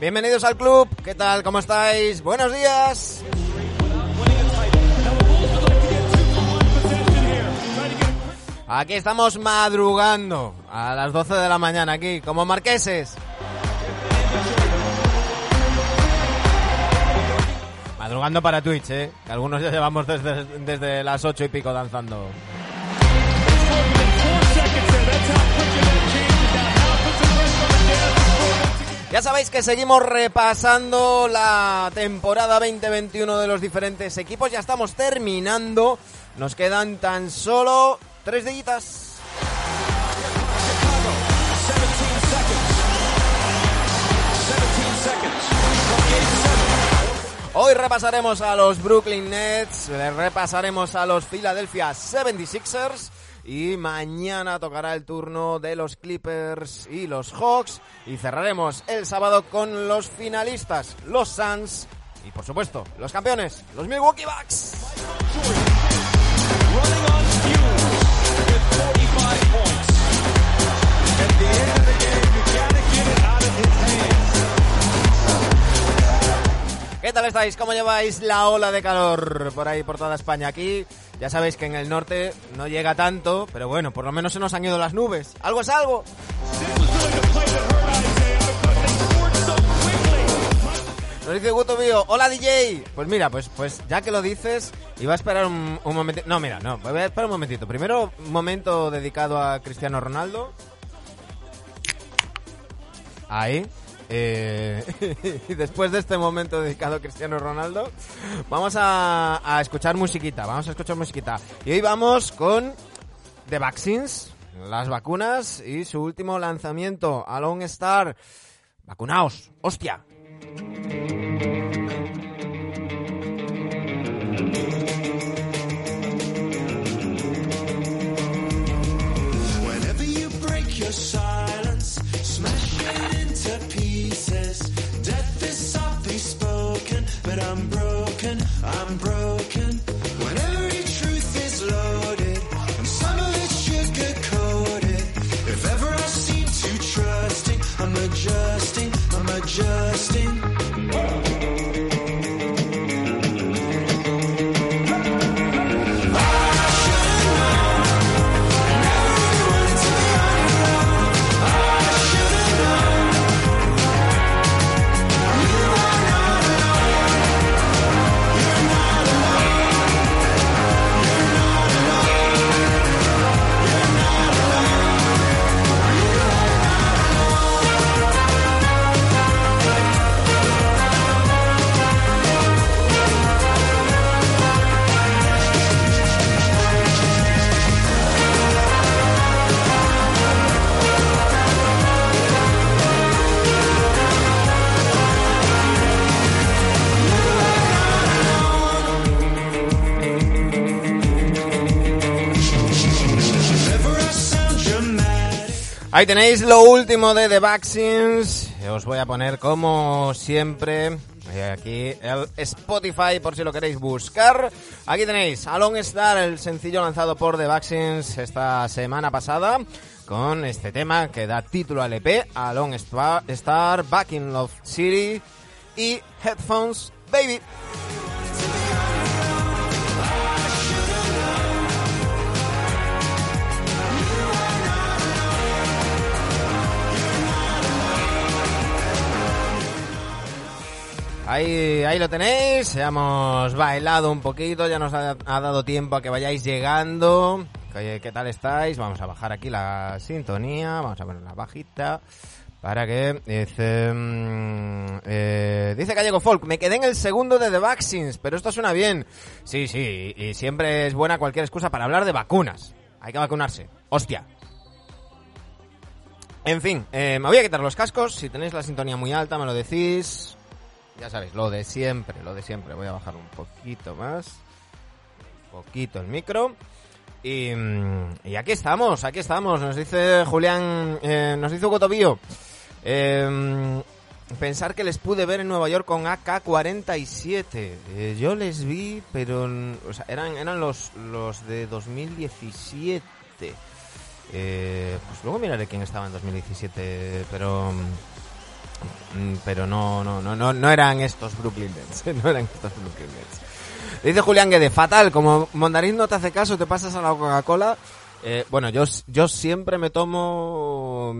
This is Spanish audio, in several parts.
Bienvenidos al club, ¿qué tal? ¿Cómo estáis? Buenos días. Aquí estamos madrugando a las 12 de la mañana aquí, como marqueses. Madrugando para Twitch, ¿eh? Que algunos ya llevamos desde, desde las 8 y pico danzando. Ya sabéis que seguimos repasando la temporada 2021 de los diferentes equipos. Ya estamos terminando. Nos quedan tan solo tres dillitas. Hoy repasaremos a los Brooklyn Nets, repasaremos a los Philadelphia 76ers y mañana tocará el turno de los Clippers y los Hawks y cerraremos el sábado con los finalistas, los Suns y por supuesto los campeones, los Milwaukee Bucks. ¿Qué tal estáis? ¿Cómo lleváis la ola de calor por ahí, por toda España? Aquí ya sabéis que en el norte no llega tanto, pero bueno, por lo menos se nos han ido las nubes. ¿Algo es algo? Nos dice Guto Bio, hola DJ. Pues mira, pues, pues ya que lo dices, iba a esperar un, un momentito. No, mira, no, voy a esperar un momentito. Primero, un momento dedicado a Cristiano Ronaldo. Ahí. Eh, y después de este momento dedicado a Cristiano Ronaldo, vamos a, escuchar musiquita, vamos a escuchar musiquita. Y hoy vamos con The Vaccines, las vacunas y su último lanzamiento, Alone Star. Vacunaos, hostia. Ahí tenéis lo último de The Vaccines. Os voy a poner como siempre eh, aquí el Spotify por si lo queréis buscar. Aquí tenéis Alone Star, el sencillo lanzado por The Vaccines esta semana pasada con este tema que da título al EP, Alone Star, Star Back in Love City y Headphones Baby. Ahí, ahí lo tenéis, hemos bailado un poquito, ya nos ha, dado tiempo a que vayáis llegando. ¿Qué tal estáis? Vamos a bajar aquí la sintonía, vamos a ponerla bajita para que dice, mm, eh, Dice Gallego Folk, me quedé en el segundo de The Vaccines, pero esto suena bien. Sí, sí, y siempre es buena cualquier excusa para hablar de vacunas. Hay que vacunarse. Hostia. En fin, eh, me voy a quitar los cascos. Si tenéis la sintonía muy alta, me lo decís. Ya sabéis, lo de siempre, lo de siempre. Voy a bajar un poquito más. Un poquito el micro. Y, mm, y aquí estamos, aquí estamos. Nos dice Julián, eh, nos dice Hugo Tobío. Eh, pensar que les pude ver en Nueva York con AK-47. Eh, yo les vi, pero mm, o sea, eran, eran los, los de 2017. Eh, pues luego miraré quién estaba en 2017, pero mm, pero no no no no no eran estos Brooklyn Nets, no eran estos Brooklyn Nets. Dice Julián Guede, fatal, como Mondarín no te hace caso, te pasas a la Coca-Cola. Eh, bueno, yo, yo siempre me tomo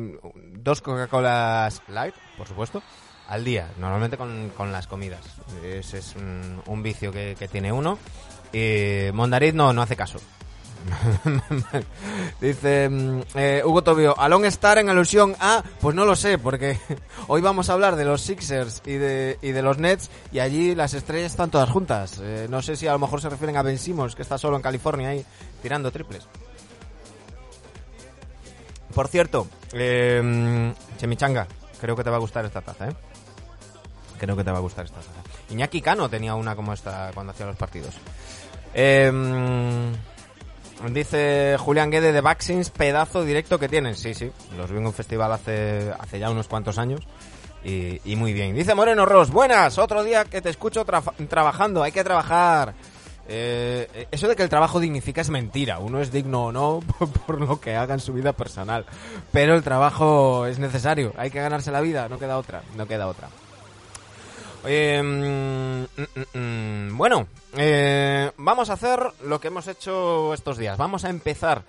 dos Coca-Colas Light, por supuesto, al día, normalmente con, con las comidas. Ese es un, un vicio que, que tiene uno. Y Mondariz no, no hace caso. Dice mm, eh, Hugo Tobio, ¿a Long Star en alusión a? Pues no lo sé, porque hoy vamos a hablar de los Sixers y de, y de los Nets y allí las estrellas están todas juntas. Eh, no sé si a lo mejor se refieren a Ben Simmons, que está solo en California ahí tirando triples. Por cierto, eh, Chemichanga, creo que te va a gustar esta taza, ¿eh? Creo que te va a gustar esta taza. Iñaki Cano tenía una como esta cuando hacía los partidos. Eh, Dice Julián Guede de Vaccines, pedazo directo que tienen. Sí, sí, los vi en un festival hace, hace ya unos cuantos años. Y, y muy bien. Dice Moreno Ross, buenas, otro día que te escucho tra- trabajando, hay que trabajar. Eh, eso de que el trabajo dignifica es mentira. Uno es digno o no por lo que haga en su vida personal. Pero el trabajo es necesario, hay que ganarse la vida, no queda otra, no queda otra. Eh, mm, mm, mm, bueno, eh, vamos a hacer lo que hemos hecho estos días. Vamos a empezar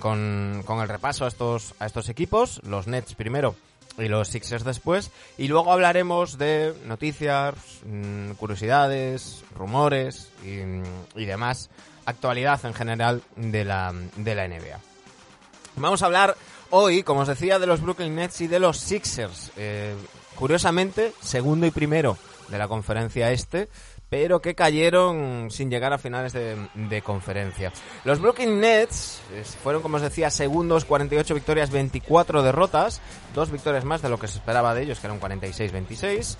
con, con el repaso a estos, a estos equipos, los Nets primero y los Sixers después, y luego hablaremos de noticias, curiosidades, rumores y, y demás, actualidad en general de la, de la NBA. Vamos a hablar hoy, como os decía, de los Brooklyn Nets y de los Sixers. Eh, curiosamente, segundo y primero de la conferencia este, pero que cayeron sin llegar a finales de, de conferencia. Los Brooklyn Nets eh, fueron, como os decía, segundos, 48 victorias, 24 derrotas, dos victorias más de lo que se esperaba de ellos, que eran 46-26.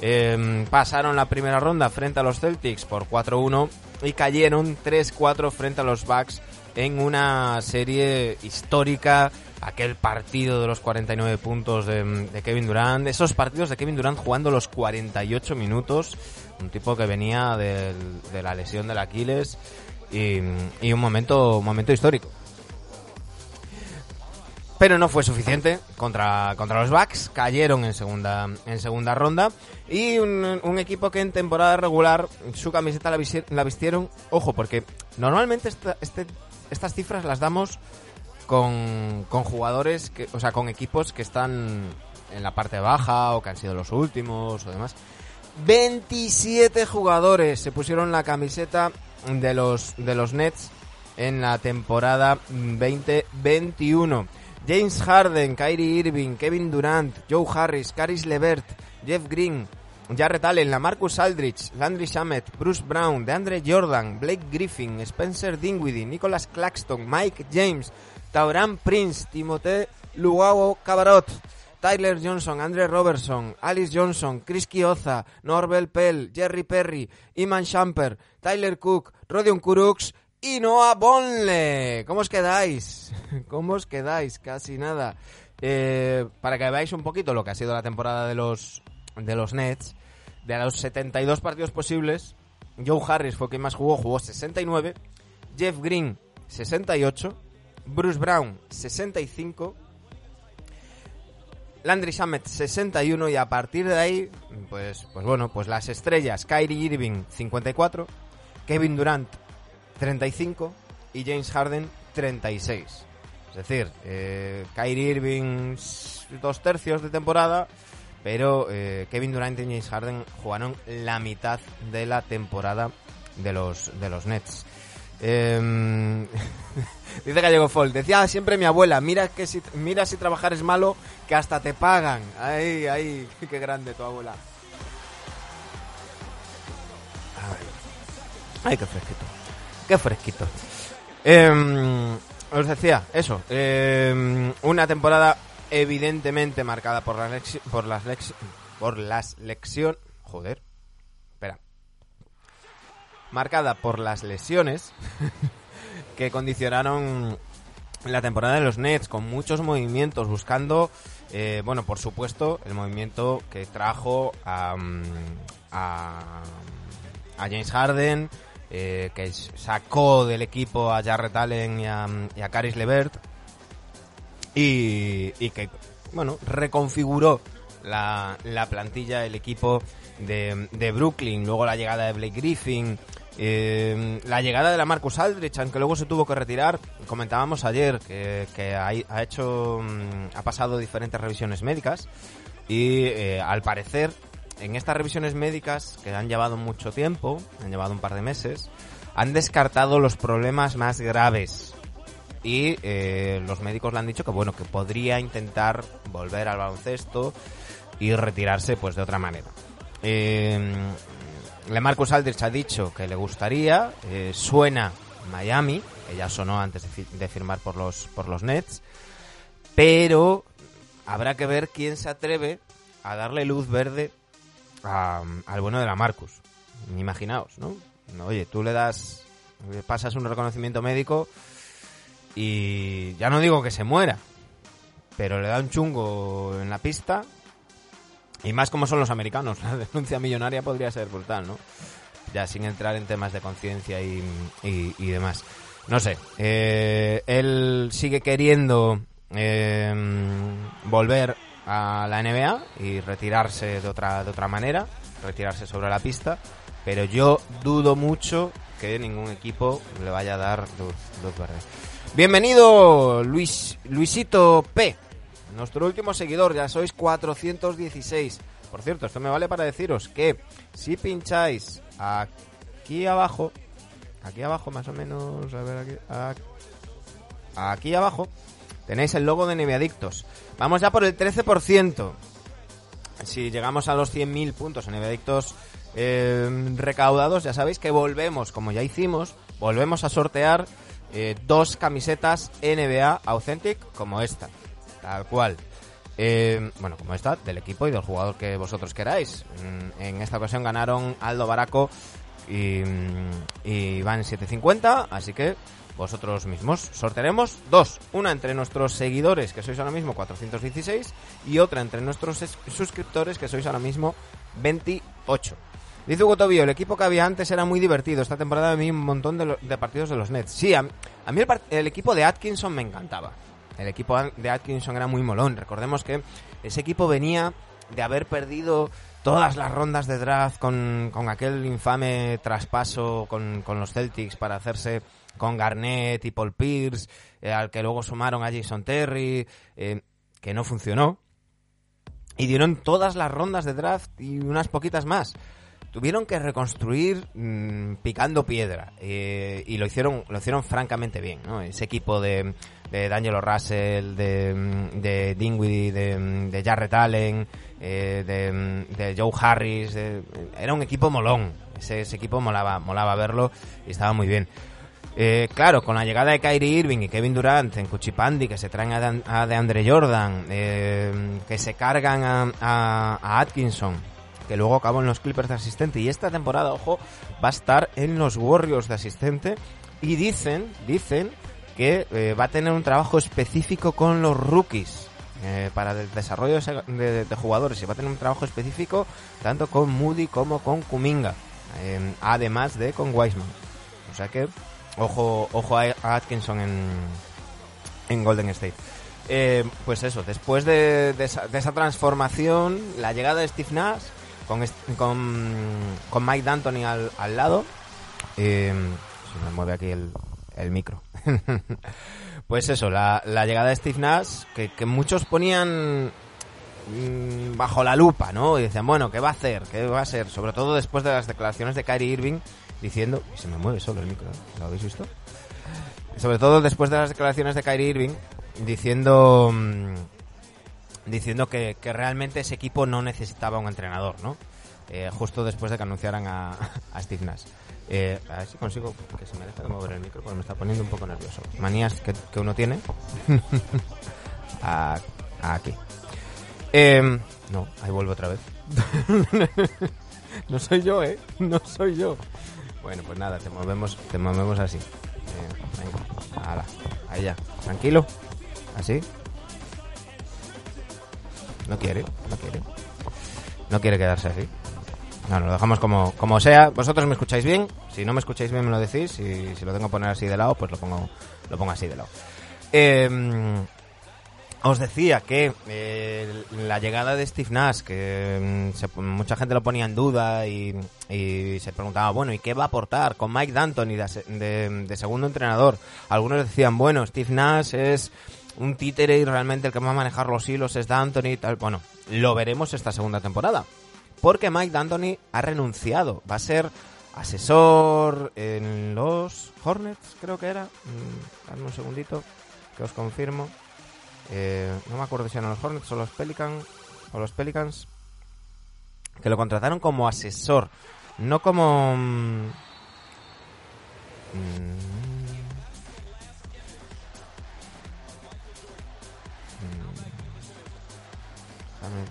Eh, pasaron la primera ronda frente a los Celtics por 4-1 y cayeron 3-4 frente a los Bucks en una serie histórica, aquel partido de los 49 puntos de, Kevin Durant, esos partidos de Kevin Durant jugando los 48 minutos, un tipo que venía de la lesión del Aquiles y, un momento, momento histórico. Pero no fue suficiente contra, contra los Bucks, cayeron en segunda, en segunda ronda y un, equipo que en temporada regular su camiseta la, vistieron, ojo, porque normalmente este, estas cifras las damos con, con jugadores, que, o sea, con equipos que están en la parte baja o que han sido los últimos o demás. 27 jugadores se pusieron la camiseta de los, de los Nets en la temporada 2021. James Harden, Kyrie Irving, Kevin Durant, Joe Harris, Caris Levert, Jeff Green, Jarrett Allen, Lamarcus Aldridge, Landry Shamet, Bruce Brown, DeAndre Jordan, Blake Griffin, Spencer Dinwiddie, Nicholas Claxton, Mike James, Tauran Prince, Timothée Luau Cabarot, Tyler Johnson, Andre Robertson, Alice Johnson, Chris Kioza, Norbel Pell, Jerry Perry, Iman Shumper, Tyler Cook, Rodion Kuruks y Noah Bonle. ¿Cómo os quedáis? ¿Cómo os quedáis? Casi nada. Eh, para que veáis un poquito lo que ha sido la temporada de los, de los Nets, de los 72 partidos posibles, Joe Harris fue quien más jugó, jugó 69, Jeff Green 68, Bruce Brown 65, Landry Shamet 61 y a partir de ahí, pues, pues bueno, pues las estrellas, Kyrie Irving 54, Kevin Durant 35 y James Harden 36. Es decir, eh, Kyrie Irving dos tercios de temporada, pero eh, Kevin Durant y James Harden jugaron la mitad de la temporada de los, de los Nets. Eh, dice Gallego Fall, decía siempre mi abuela, mira que si, mira si trabajar es malo, que hasta te pagan. Ay, ay, qué grande tu abuela. Ay, qué fresquito. Qué fresquito. Em, os decía, eso. em, una temporada evidentemente marcada por las lexi- por las lex- por las lección, joder. Marcada por las lesiones que condicionaron la temporada de los Nets con muchos movimientos buscando eh, bueno por supuesto el movimiento que trajo a, mm, James Harden eh, que sacó del equipo a Jarrett Allen y a, y a Caris LeVert y, y que bueno reconfiguró la, la plantilla el equipo de, de Brooklyn. Luego la llegada de Blake Griffin eh, la llegada de la Marcus Aldrich aunque luego se tuvo que retirar comentábamos ayer que, que ha, ha hecho mm, ha pasado diferentes revisiones médicas y eh, al parecer en estas revisiones médicas que han llevado mucho tiempo han llevado un par de meses han descartado los problemas más graves y eh, los médicos le han dicho que bueno que podría intentar volver al baloncesto y retirarse pues de otra manera. Eh, Marcus Aldrich ha dicho que le gustaría, eh, suena Miami, que ya sonó antes de firmar por los por los Nets, pero habrá que ver quién se atreve a darle luz verde a- al bueno de la Marcus. Imaginaos, ¿no? Oye, tú le das, le pasas un reconocimiento médico y ya no digo que se muera, pero le da un chungo en la pista y más como son los americanos, la denuncia millonaria podría ser brutal, ¿no? Ya sin entrar en temas de conciencia y, y- demás. No sé, eh, él sigue queriendo eh, volver a la NBA y retirarse de otra, de otra manera, retirarse sobre la pista, pero yo dudo mucho que ningún equipo le vaya a dar luz, luz. Bienvenido Luis, Luisito P, nuestro último seguidor, ya sois 416. Por cierto, esto me vale para deciros que si pincháis aquí abajo, aquí abajo más o menos, a ver aquí, abajo, tenéis el logo de Neviadictos. Vamos ya por el 13%. Si llegamos a los 100.000 puntos en Neviadictos eh, recaudados, ya sabéis que volvemos, como ya hicimos, volvemos a sortear eh, dos camisetas NBA Authentic como esta, tal cual. Eh, bueno, como esta, del equipo y del jugador que vosotros queráis. Mm, En esta ocasión ganaron Aldo Baraco y, mm, y Iván 750, así que vosotros mismos sortearemos dos. Una entre nuestros seguidores, que sois ahora mismo 416, y otra entre nuestros es- suscriptores, que sois ahora mismo 28. Dice Hugo Tobio, el equipo que había antes era muy divertido. Esta temporada vi un montón de, partidos de los Nets. Sí, a, mí el equipo de Atkinson me encantaba. El equipo de Atkinson era muy molón. Recordemos que ese equipo venía de haber perdido todas las rondas de draft con, con aquel infame traspaso con, con los Celtics para hacerse con Garnett y Paul Pierce, eh, al que luego sumaron a Jason Terry, eh, que no funcionó. Y dieron todas las rondas de draft y unas poquitas más. Tuvieron que reconstruir mm, picando piedra eh, y lo hicieron lo hicieron francamente bien, ¿no? Ese equipo de, de D'Angelo Russell, de, de Dinwiddie, de, de Jarrett Allen, eh, de, de Joe Harris, era un equipo molón. Ese, equipo molaba molaba verlo y estaba muy bien. Eh, claro, con la llegada de Kyrie Irving y Kevin Durant en Cuchipandi, que se traen a, Dan- a Jordan, eh, que se cargan a, a- a Atkinson, que luego acabó en los Clippers de asistente, y esta temporada, ojo, va a estar en los Warriors de asistente, y dicen, dicen que eh, va a tener un trabajo específico con los rookies. eh, para el desarrollo de, jugadores y va a tener un trabajo específico tanto con Moody como con Kuminga eh, además de con Wiseman o sea que ojo, ojo a Atkinson en, en Golden State. Eh, pues eso, después de, esa, de esa transformación, la llegada de Steve Nash con, con, con Mike D'Antoni al, al lado. eh, se me mueve aquí el, el micro. pues eso, la, llegada de Steve Nash, que, muchos ponían mm, bajo la lupa, ¿no? Y decían, bueno, ¿qué va a hacer? ¿Qué va a ser? Sobre todo después de las declaraciones de Kyrie Irving diciendo... Se me mueve solo el micro, ¿eh? ¿lo habéis visto? Sobre todo después de las declaraciones de Kyrie Irving diciendo... mm, diciendo que, realmente ese equipo no necesitaba un entrenador, ¿no? eh, justo después de que anunciaran a Steve Nash. Eh, a ver si consigo que se me deje de mover el micro porque me está poniendo un poco nervioso. Manías que, que uno tiene. Aquí. Em, no, ahí vuelvo otra vez. no soy yo, ¿eh? No soy yo. Bueno, pues nada, te movemos, te movemos así. Venga, ahí ya. Tranquilo. Así. No quiere, no quiere. No quiere quedarse así. No, lo dejamos como, como sea. Vosotros me escucháis bien. Si no me escucháis bien, me lo decís. Y si lo tengo que poner así de lado, pues lo pongo, lo pongo así de lado. Eh, os decía que eh, la llegada de Steve Nash, que mm, se- mucha gente lo ponía en duda y, y se preguntaba, bueno, ¿y qué va a aportar con Mike D'Antoni de, ase- de- segundo entrenador? Algunos decían, bueno, Steve Nash es un títere y realmente el que va a manejar los hilos es D'Antoni y tal. Bueno, lo veremos esta segunda temporada. Porque Mike D'Antoni ha renunciado. Va a ser asesor en los Hornets, creo que era. Mm, Dame un segundito, que os confirmo. Eh, no me acuerdo si eran los Hornets o los Pelicans o los Pelicans que lo contrataron como asesor, no como mm,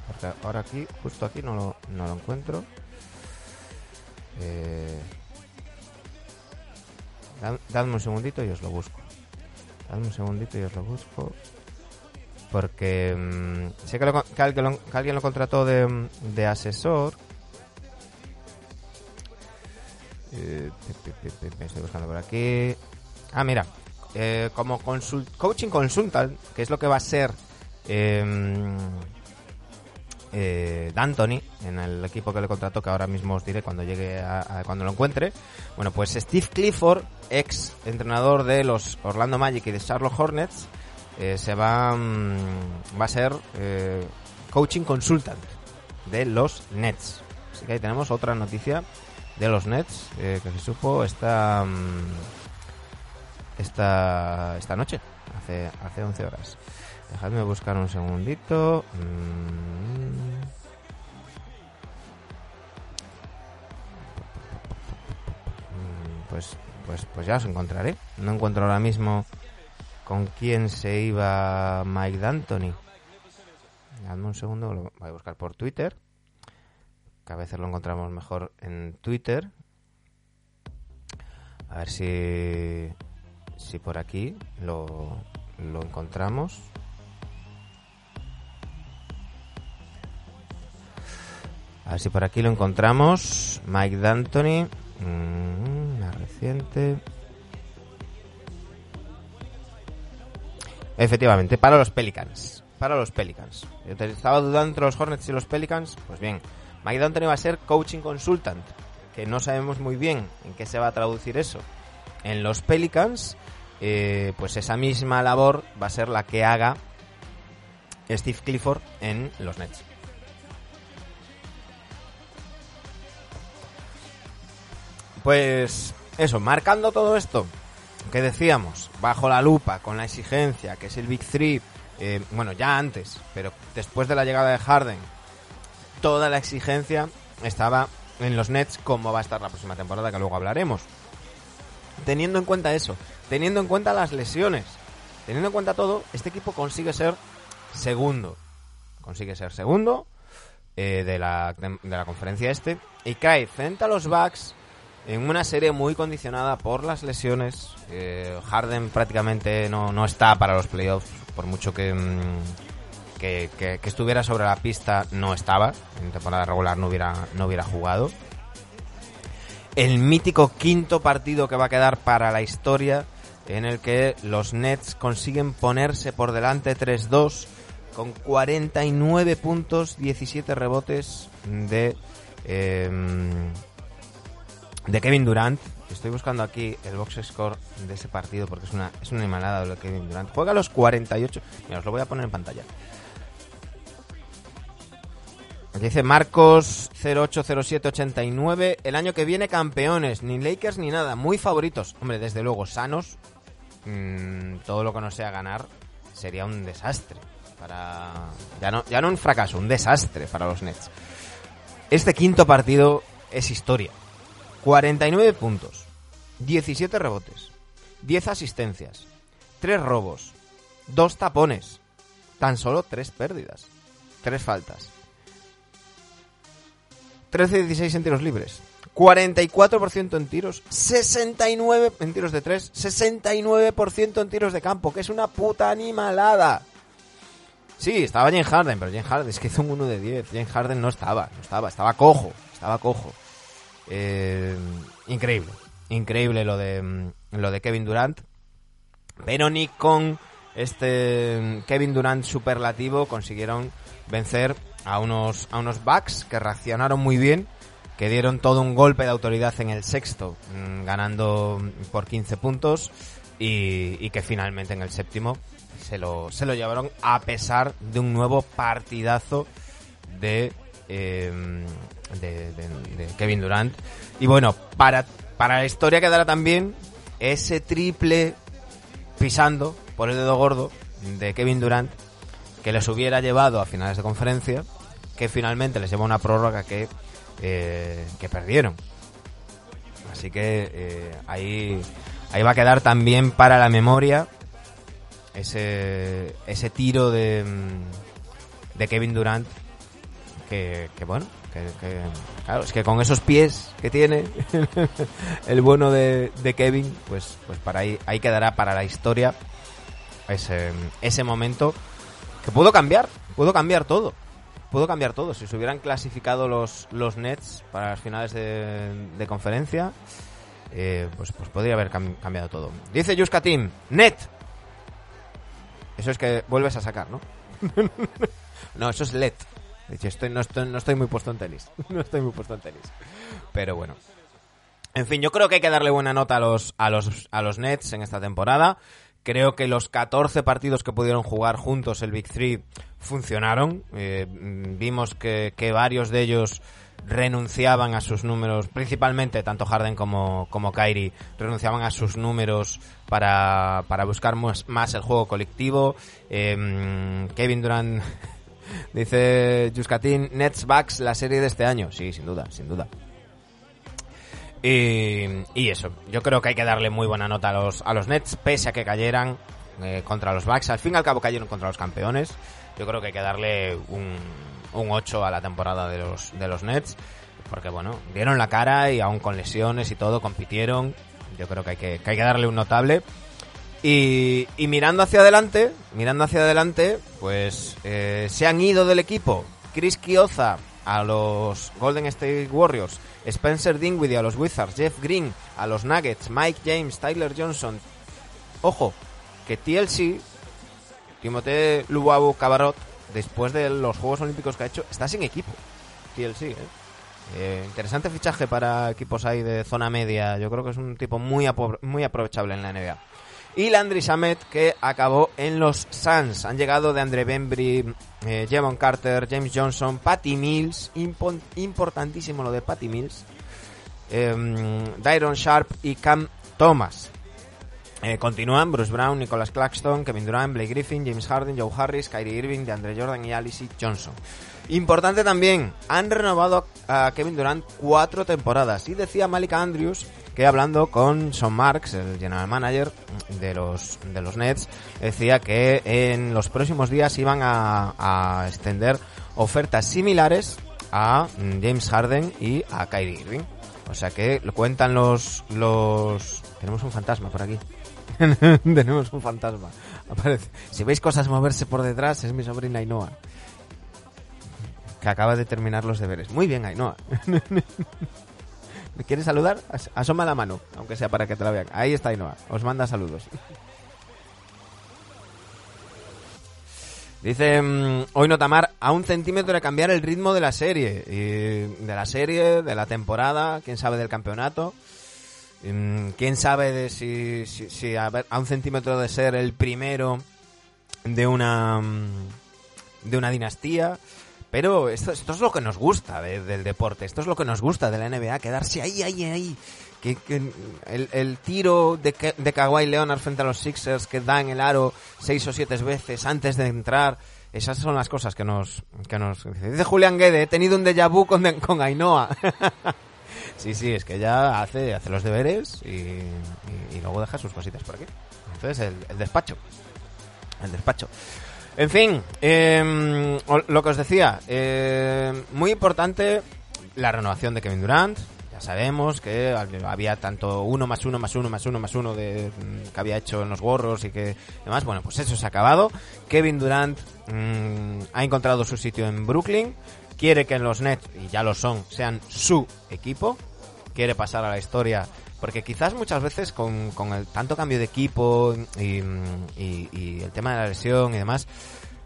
porque ahora aquí, justo aquí no lo, no lo encuentro. Eh, dad- dadme un segundito y os lo busco. Dadme un segundito y os lo busco. Porque mm, sé que, alguien, lo, contrató de, de asesor. Eh, estoy buscando por aquí. Ah, mira. eh, como consult- coaching consultant, que es lo que va a ser eh, eh, D'Antoni en el equipo que le contrató, que ahora mismo os diré cuando llegue a, cuando lo encuentre. Bueno, pues Steve Clifford, ex entrenador de los Orlando Magic y de Charlotte Hornets, eh, se va, mm, va a ser eh, coaching consultant de los Nets. Así que ahí tenemos otra noticia de los Nets eh, que se supo esta, mm, esta, esta noche, hace, hace 11 horas. Dejadme buscar un segundito. Mm. Pues, pues, pues ya os encontraré. No encuentro ahora mismo con quién se iba Mike D'Antoni. Dame un segundo, lo voy a buscar por Twitter. Que a veces lo encontramos mejor en Twitter. A ver si, si por aquí lo, lo encontramos. A ver si por aquí lo encontramos. Mike D'Antoni. Mm, reciente. Efectivamente, para los Pelicans. Para los Pelicans. Yo estaba dudando entre los Hornets y los Pelicans. Pues bien, Mike D'Antoni va a ser coaching consultant. Que no sabemos muy bien en qué se va a traducir eso. En los Pelicans, eh, pues esa misma labor va a ser la que haga Steve Clifford en los Nets. Pues eso, marcando todo esto que decíamos, bajo la lupa, con la exigencia, que es el Big Three, eh, bueno, ya antes, pero después de la llegada de Harden, toda la exigencia estaba en los Nets, como va a estar la próxima temporada, que luego hablaremos. Teniendo en cuenta eso, teniendo en cuenta las lesiones, teniendo en cuenta todo, este equipo consigue ser segundo. Consigue ser segundo eh, de, la, de la conferencia este y cae frente a los Bucks en una serie muy condicionada por las lesiones. Eh, Harden prácticamente no, no está para los playoffs, por mucho que, mm, que, que- estuviera sobre la pista, no estaba. En temporada regular no hubiera, no hubiera jugado. El mítico quinto partido que va a quedar para la historia, en el que los Nets consiguen ponerse por delante 3-2 con 49 puntos, 17 rebotes de... em, de Kevin Durant. Estoy buscando aquí el box score de ese partido porque es una, es una de Kevin Durant. Juega a los 48. Mira, os lo voy a poner en pantalla. Aquí dice Marcos 080789. El año que viene campeones. Ni Lakers ni nada. Muy favoritos. Hombre, desde luego, sanos. Mm, todo lo que no sea ganar sería un desastre. Para. Ya no, ya no un fracaso, un desastre para los Nets. Este quinto partido es historia. 49 puntos, 17 rebotes, 10 asistencias, 3 robos, 2 tapones, tan solo 3 pérdidas, 3 faltas. 13-16 en tiros libres, 44% en tiros, 69 en tiros de 3, 69% en tiros de campo, que es una puta animalada. Sí, estaba James Harden, pero James Harden es que hizo un 1 de 10. James Harden no estaba, no estaba, estaba cojo, estaba cojo. Eh, increíble, increíble lo de mm, lo de Kevin Durant. Pero ni con este mm, Kevin Durant superlativo consiguieron vencer a unos a unos Bucks que reaccionaron muy bien, que dieron todo un golpe de autoridad en el sexto, mm, ganando por 15 puntos y, y que finalmente en el séptimo se lo, se lo llevaron a pesar de un nuevo partidazo de, eh, de, Kevin Durant. Y bueno, para, para la historia quedará también ese triple pisando por el dedo gordo de Kevin Durant que les hubiera llevado a finales de conferencia, que finalmente les llevó una prórroga que, eh, que perdieron. Así que eh, ahí, ahí va a quedar también para la memoria ese, ese tiro de, mm, de Kevin Durant que, que bueno, que, que- claro, es que con esos pies que tiene el bueno de, Kevin, pues, pues para ahí, ahí quedará para la historia ese, ese momento que pudo cambiar, pudo cambiar todo. Pudo cambiar todo. Si se hubieran clasificado los, los Nets para las finales de, de conferencia, eh, pues, pues podría haber cam- cambiado todo. Dice Yuska Team, Net. Eso es que vuelves a sacar, ¿no? no, eso es LED. Estoy, no, estoy, no estoy muy puesto en tenis. No estoy muy puesto en tenis. Pero bueno. En fin, yo creo que hay que darle buena nota a los, a los, a los Nets en esta temporada. Creo que los 14 partidos que pudieron jugar juntos el Big Three funcionaron. Eh, vimos que, que varios de ellos renunciaban a sus números, principalmente tanto Harden como, como Kyrie, renunciaban a sus números para, para buscar más, el juego colectivo. Eh, Kevin Durant dice Juskatin, Nets Bucks la serie de este año. Sí, sin duda, sin duda. Y, eso, yo creo que hay que darle muy buena nota a los, a los Nets, pese a que cayeran eh, contra los Bucks. Al fin y al cabo cayeron contra los campeones. Yo creo que hay que darle un, un 8 a la temporada de los, de los Nets. Porque bueno, dieron la cara y aún con lesiones y todo, compitieron. Yo creo que hay que hay que darle un notable. Y, mirando hacia adelante, mirando hacia adelante, pues eh, se han ido del equipo Chris Kioza a los Golden State Warriors, Spencer Dinwiddie a los Wizards, Jeff Green a los Nuggets, Mike James, Tyler Johnson. Ojo, que TLC, Timothée Luwawu Cabarot, después de los Juegos Olímpicos que ha hecho, está sin equipo. TLC, ¿eh? Eh, interesante fichaje para equipos ahí de zona media. Yo creo que es un tipo muy, muy aprovechable en la NBA. Y Landry Shamet, que acabó en los Suns. Han llegado de Andre Bembry, eh, Carter, James Johnson, Patty Mills. Impo- importantísimo lo de Patty Mills. Eh, Dyron Sharp y Cam Thomas. Eh, continúan Bruce Brown, Nicholas Claxton, Kevin Durant, Blake Griffin, James Harden, Joe Harris, Kyrie Irving, DeAndre Jordan y Alice Johnson. Importante también, han renovado a Kevin Durant cuatro temporadas. Y decía Malika Andrews que hablando con Sean Marks, el general manager de los, de los Nets, decía que en los próximos días iban a, extender ofertas similares a mm, James Harden y a Kyrie Irving. O sea que lo cuentan los, los... Tenemos un fantasma por aquí. Tenemos un fantasma. Aparece. Si veis cosas moverse por detrás, es mi sobrina Ainhoa. Que acaba de terminar los deberes. Muy bien, Ainhoa. ¿Me quieres saludar? As- Asoma la mano, aunque sea para que te la vean. Ahí está Ainhoa. Os manda saludos. Dice mm, hoy Notamar a un centímetro de cambiar el ritmo de la serie. Y de la serie, de la temporada, quién sabe del campeonato. Mm, Quién sabe de si, si, si a, a un centímetro de ser el primero de una mm, de una dinastía. Pero esto, esto es lo que nos gusta de- del deporte, esto es lo que nos gusta de la NBA, quedarse ahí, ahí, ahí. Que, el, el tiro de, de Kawhi Leonard frente a los Sixers que da en el aro seis o siete veces antes de entrar, Esas son las cosas que nos... Que nos dice Julián Guede, he tenido un déjà vu con, con Ainhoa. sí, sí, es que ella hace, hace los deberes y, y- y luego deja sus cositas por aquí. Entonces, el, el despacho. El despacho. En fin, o- lo que os decía, eh, muy importante la renovación de Kevin Durant. Ya sabemos que había tanto uno más uno más uno más uno más uno de, mm, que había hecho en los gorros y que demás. Bueno, pues eso se ha acabado. Kevin Durant mm, ha encontrado su sitio en Brooklyn. Quiere que los Nets, y ya lo son, sean su equipo. Quiere pasar a la historia. Porque quizás muchas veces con, con el tanto cambio de equipo y, el tema de la lesión y demás,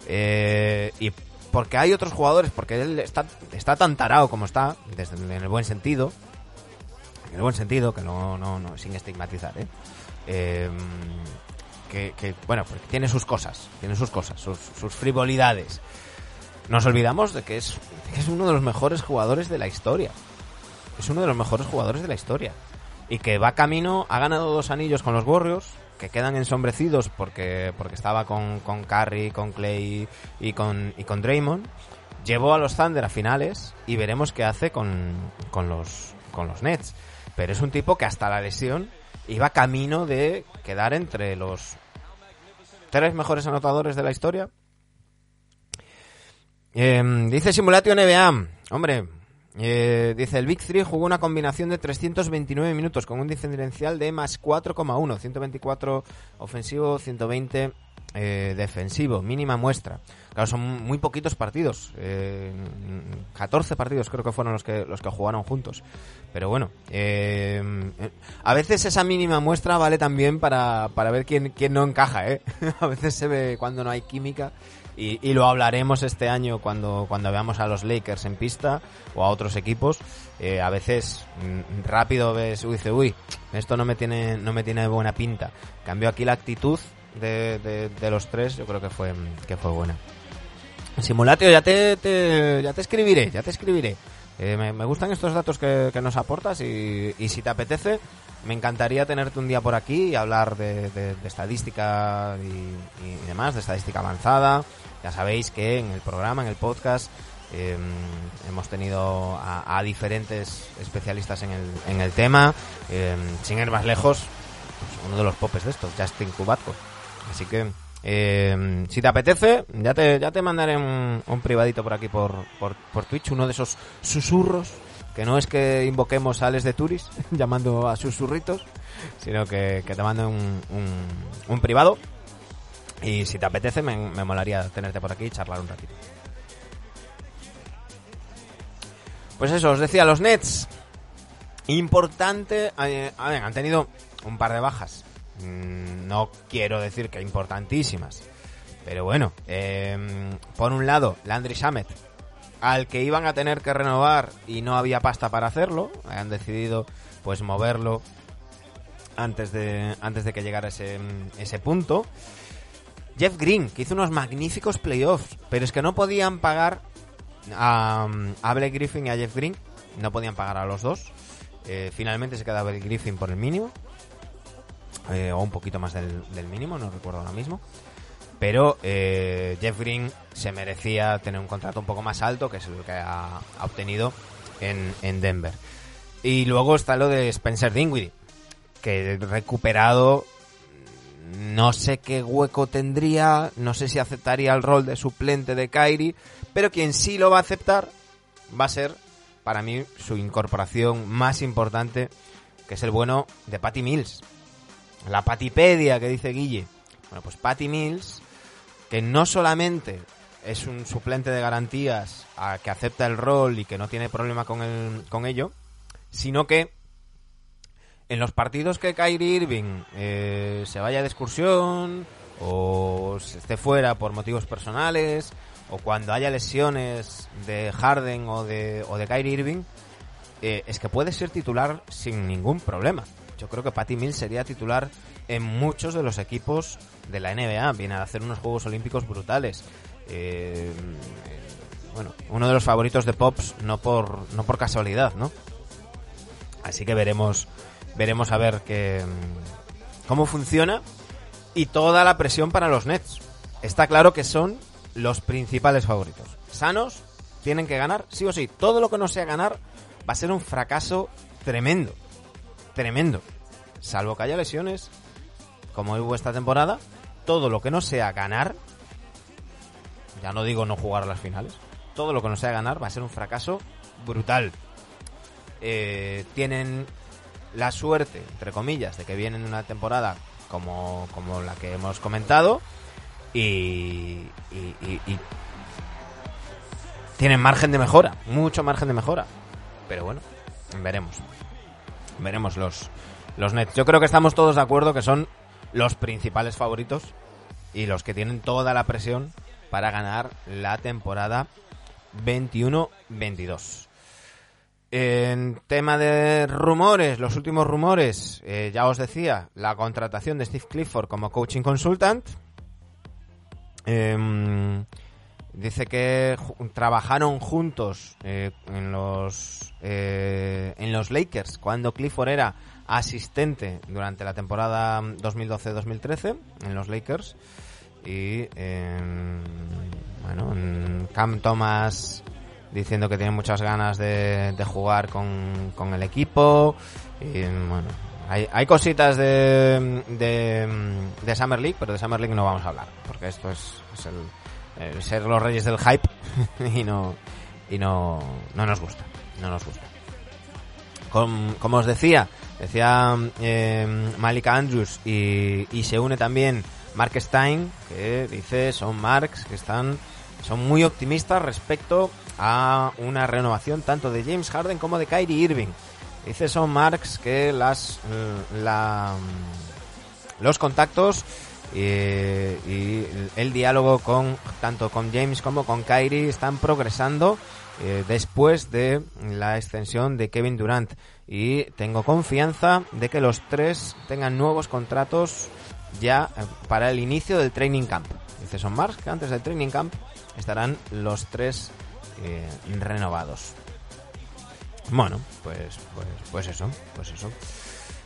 eh, y porque hay otros jugadores, porque él está, está tan tarado como está, desde, en el buen sentido, en el buen sentido, que no, no, no sin estigmatizar, ¿eh? Eh, que, que, bueno, pues tiene sus cosas, tiene sus cosas, sus, sus frivolidades. Nos olvidamos de que es, de que es uno de los mejores jugadores de la historia. Es uno de los mejores jugadores de la historia. Y que va camino, ha ganado dos anillos con los Warriors, que quedan ensombrecidos porque, porque estaba con, con Curry, con Clay y con, y con Draymond. Llevó a los Thunder a finales y veremos qué hace con, con, los, con los Nets. Pero es un tipo que hasta la lesión iba camino de quedar entre los tres mejores anotadores de la historia. Eh, dice Simulatio NBA. Hombre, eh, dice el Big 3 jugó una combinación de 329 minutos con un diferencial de más 4,1. 124 ofensivo, 120 eh, defensivo. Mínima muestra. Claro, son muy poquitos partidos. eh, 14 partidos creo que fueron los que, los que jugaron juntos. Pero bueno, eh, eh, a veces esa mínima muestra vale también para, para ver quién, quién no encaja, ¿eh? a veces se ve cuando no hay química y, lo hablaremos este año cuando, cuando veamos a los Lakers en pista o a otros equipos. Eh, a veces mm, rápido ves, uy, dice, uy, esto no me tiene, no me tiene buena pinta. En Cambio aquí la actitud de, de, los tres, yo creo que fue, que fue buena. Simulatio, ya te, ya te escribiré, ya te escribiré. Eh, me, gustan estos datos que, nos aportas y si te apetece, me encantaría tenerte un día por aquí y hablar de, estadística y, demás, de estadística avanzada. Ya sabéis que en el programa, en el podcast, eh, hemos tenido a, diferentes especialistas en el, en el tema. Eh, sin ir más lejos, pues, uno de los popes de estos, Justin Kubatko. Así que, eh, si te apetece, ya te, ya te mandaré un, un privadito por aquí por, por, por Twitch, uno de esos susurros, que no es que invoquemos a Alex de Turis llamando a susurritos, sino que, te mando un, un, un privado. Y si te apetece, me, me molaría tenerte por aquí y charlar un ratito. Pues eso, os decía, los Nets. Importante. eh, a ver, han tenido un par de bajas. Mm, No quiero decir que importantísimas. Pero bueno, eh, por un lado, Landry Shamet, al que iban a tener que renovar y no había pasta para hacerlo, han decidido pues moverlo antes de, antes de que llegara ese, ese punto. Jeff Green, que hizo unos magníficos playoffs, pero es que no podían pagar a, a Blake Griffin y a Jeff Green, no podían pagar a los dos. Eh, finalmente se queda Blake Griffin por el mínimo, eh, o un poquito más del, del mínimo, no recuerdo ahora mismo. Pero eh, Jeff Green se merecía tener un contrato un poco más alto, que es el que ha, obtenido en, en Denver. Y luego está lo de Spencer Dinwiddie, que recuperado no sé qué hueco tendría, no sé si aceptaría el rol de suplente de Kyrie, pero quien sí lo va a aceptar va a ser, para mí, su incorporación más importante, que es el bueno de Patty Mills. La patipedia que dice Guille. Bueno, pues Patty Mills, que no solamente es un suplente de garantías a que acepta el rol y que no tiene problema con, el, con ello, sino que en los partidos que Kyrie Irving eh, se vaya de excursión o se esté fuera por motivos personales o cuando haya lesiones de Harden o de, o de Kyrie Irving, eh, es que puede ser titular sin ningún problema. Yo creo que Patty Mills sería titular en muchos de los equipos de la NBA. Viene a hacer unos Juegos Olímpicos brutales. Eh, bueno, uno de los favoritos de Pops, no por, no por casualidad, ¿no? Así que veremos, veremos a ver qué, cómo funciona y toda la presión para los Nets. Está claro que son los principales favoritos. Sanos, tienen que ganar, sí o sí. Todo lo que no sea ganar va a ser un fracaso tremendo. Tremendo. Salvo que haya lesiones, como hubo esta temporada, todo lo que no sea ganar, ya no digo no jugar a las finales, todo lo que no sea ganar va a ser un fracaso brutal. Eh, tienen la suerte, entre comillas, de que vienen una temporada como, como la que hemos comentado y, y- y- y tienen margen de mejora, mucho margen de mejora. Pero bueno, veremos. Veremos los, los Nets. Yo creo que estamos todos de acuerdo que son los principales favoritos y los que tienen toda la presión para ganar la temporada 21-22. En tema de rumores, los últimos rumores, eh, ya os decía, la contratación de Steve Clifford como coaching consultant. Em, dice que trabajaron juntos eh, en los eh, en los Lakers cuando Clifford era asistente durante la temporada 2012-2013 en los Lakers y em, bueno en Cam Thomas diciendo que tiene muchas ganas de, de jugar con, con el equipo y bueno hay, hay cositas de, de, de Summer League pero de Summer League no vamos a hablar porque esto es, es el, ser los reyes del hype y no y no, no nos gusta no nos gusta. Com- como os decía, decía eh, Malika Andrews y, y se une también Mark Stein, que dice son Marks que están son muy optimistas respecto a una renovación tanto de James Harden como de Kyrie Irving. Dice son Marks que las eh, la, los contactos eh, y el diálogo con tanto con James como con Kyrie están progresando eh, después de la extensión de Kevin Durant y tengo confianza de que los tres tengan nuevos contratos ya eh, para el inicio del training camp. Dice Son Mars que antes del training camp estarán los tres eh, renovados. Bueno, pues, pues, pues eso, pues eso.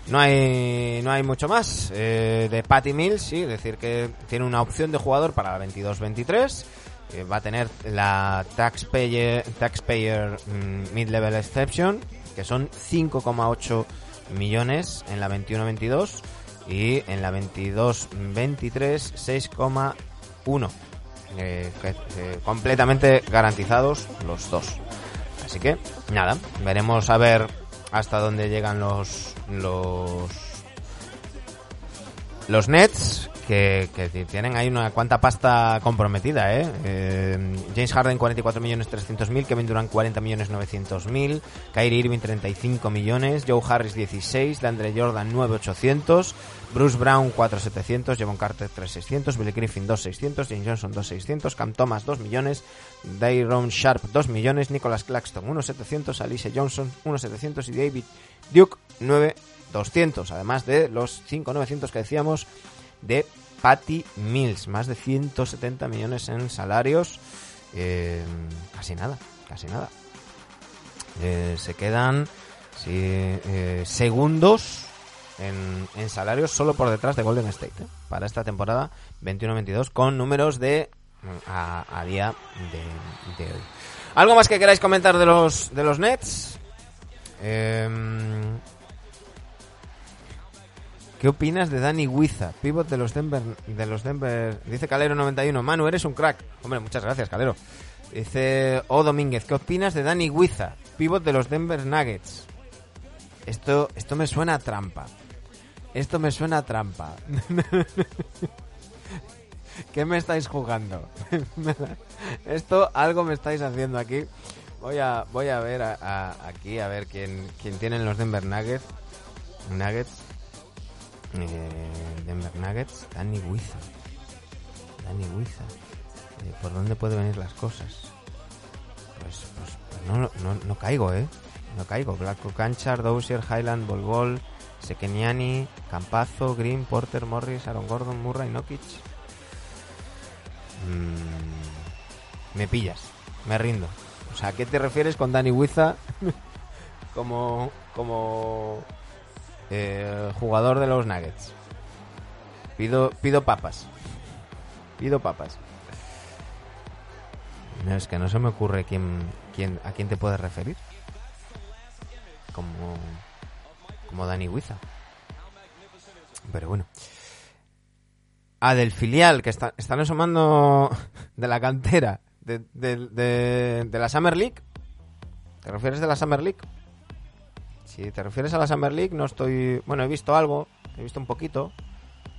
No hay, no hay mucho más. De Patty Mills, sí, decir que tiene una opción de jugador para la 22-23. Eh, va a tener la Taxpayer, taxpayer mm, Mid-Level Exception, que son 5,8 millones en la 21-22 y en la 22-23 6,1. Eh, que, eh, completamente garantizados los dos. Así que, nada, veremos a ver hasta dónde llegan los los los Nets que, que tienen ahí una cuanta pasta comprometida, ¿eh? Eh, James Harden 44 millones 300 mil, Kevin Durant 40 millones 900 mil, Kyrie Irving 35 millones, Joe Harris 16, Landre Jordan 9800, Bruce Brown 4700, Javon Carter 3600, Billy Griffin 2600, James Johnson 2600, Cam Thomas 2 millones, Dayron Sharp 2 millones, Nicholas Claxton 1700, Alicia Johnson 1700 y David Duke 9200, además de los 5900 que decíamos de Patty Mills, más de 170 millones en salarios, eh, casi nada, casi nada. Eh, se quedan sí, eh, segundos en, salarios solo por detrás de Golden State ¿eh? para esta temporada 21-22 con números de mm, a, día de, de hoy. ¿Algo más que queráis comentar de los de los Nets? Em, ¿Qué opinas de Danny Huiza, pivot de los Denver de los Denver? Dice Calero 91, Manu, eres un crack. Hombre, muchas gracias, Calero. Dice O Domínguez, ¿qué opinas de Danny Huiza, pivot de los Denver Nuggets? Esto esto me suena a trampa. Esto me suena a trampa. ¿Qué me estáis jugando? Esto algo me estáis haciendo aquí. Voy a voy a ver a- aquí a ver quién quién tienen los Denver Nuggets. Nuggets. Eh, Denver Nuggets, Danny Huiza. Danny Huiza. Eh, ¿Por dónde pueden venir las cosas? Pues, pues, no, no, no caigo, ¿eh? No caigo. Blanco Canchar, Dozier, Highland, Bol, Sekeniani, Campazo, Green, Porter, Morris, Aaron Gordon, Murray, Nokic. Mm, me pillas. Me rindo. O sea, ¿a qué te refieres con Danny Huiza como, como eh, jugador de los Nuggets. Pido, pido papas. Pido papas. No, es que no se me ocurre quién, quién, a quién te puedes referir. Como, como Dani Huiza. Pero bueno. Ah, del filial, que está- están asomando de la cantera de, de- de- de la Summer League. ¿Te refieres de la Summer League? Si te refieres a la Summer League, no estoy... Bueno, he visto algo, he visto un poquito,